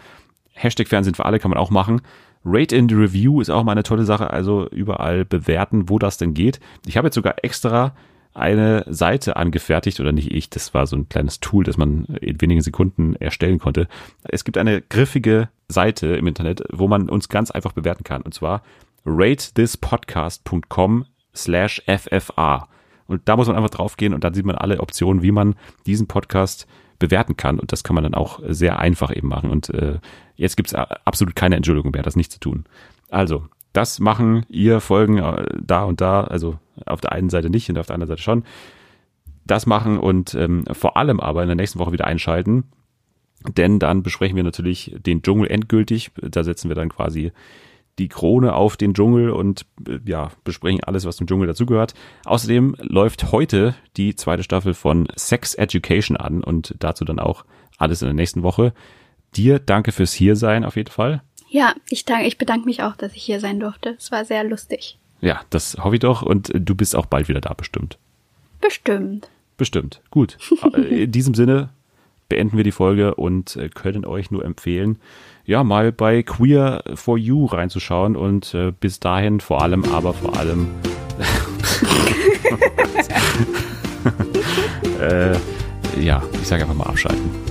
Hashtag Fernsehen für alle kann man auch machen. Rate in the Review ist auch mal eine tolle Sache, also überall bewerten, wo das denn geht. Ich habe jetzt sogar extra eine Seite angefertigt, oder nicht ich, das war so ein kleines Tool, das man in wenigen Sekunden erstellen konnte. Es gibt eine griffige Seite im Internet, wo man uns ganz einfach bewerten kann, und zwar ratethispodcast.com slash FFA. Und da muss man einfach draufgehen und dann sieht man alle Optionen, wie man diesen Podcast bewerten kann. Und das kann man dann auch sehr einfach eben machen. Und äh, jetzt gibt es absolut keine Entschuldigung mehr, das nicht zu tun. Also, das machen ihr Folgen äh, da und da, also auf der einen Seite nicht und auf der anderen Seite schon. Das machen und ähm, vor allem aber in der nächsten Woche wieder einschalten. Denn dann besprechen wir natürlich den Dschungel endgültig. Da setzen wir dann quasi die Krone auf den Dschungel und äh, ja, besprechen alles, was zum Dschungel dazugehört. Außerdem läuft heute die zweite Staffel von Sex Education an und dazu dann auch alles in der nächsten Woche. Dir danke fürs Hiersein auf jeden Fall.
Ja, ich danke, ich bedanke mich auch, dass ich hier sein durfte. Es war sehr lustig.
Ja, das hoffe ich doch und du bist auch bald wieder da bestimmt.
Bestimmt.
Bestimmt. Gut. in diesem Sinne beenden wir die Folge und äh, können euch nur empfehlen, ja, mal bei Queer for You reinzuschauen und äh, bis dahin vor allem, aber vor allem äh, ja, ich sage einfach mal abschalten.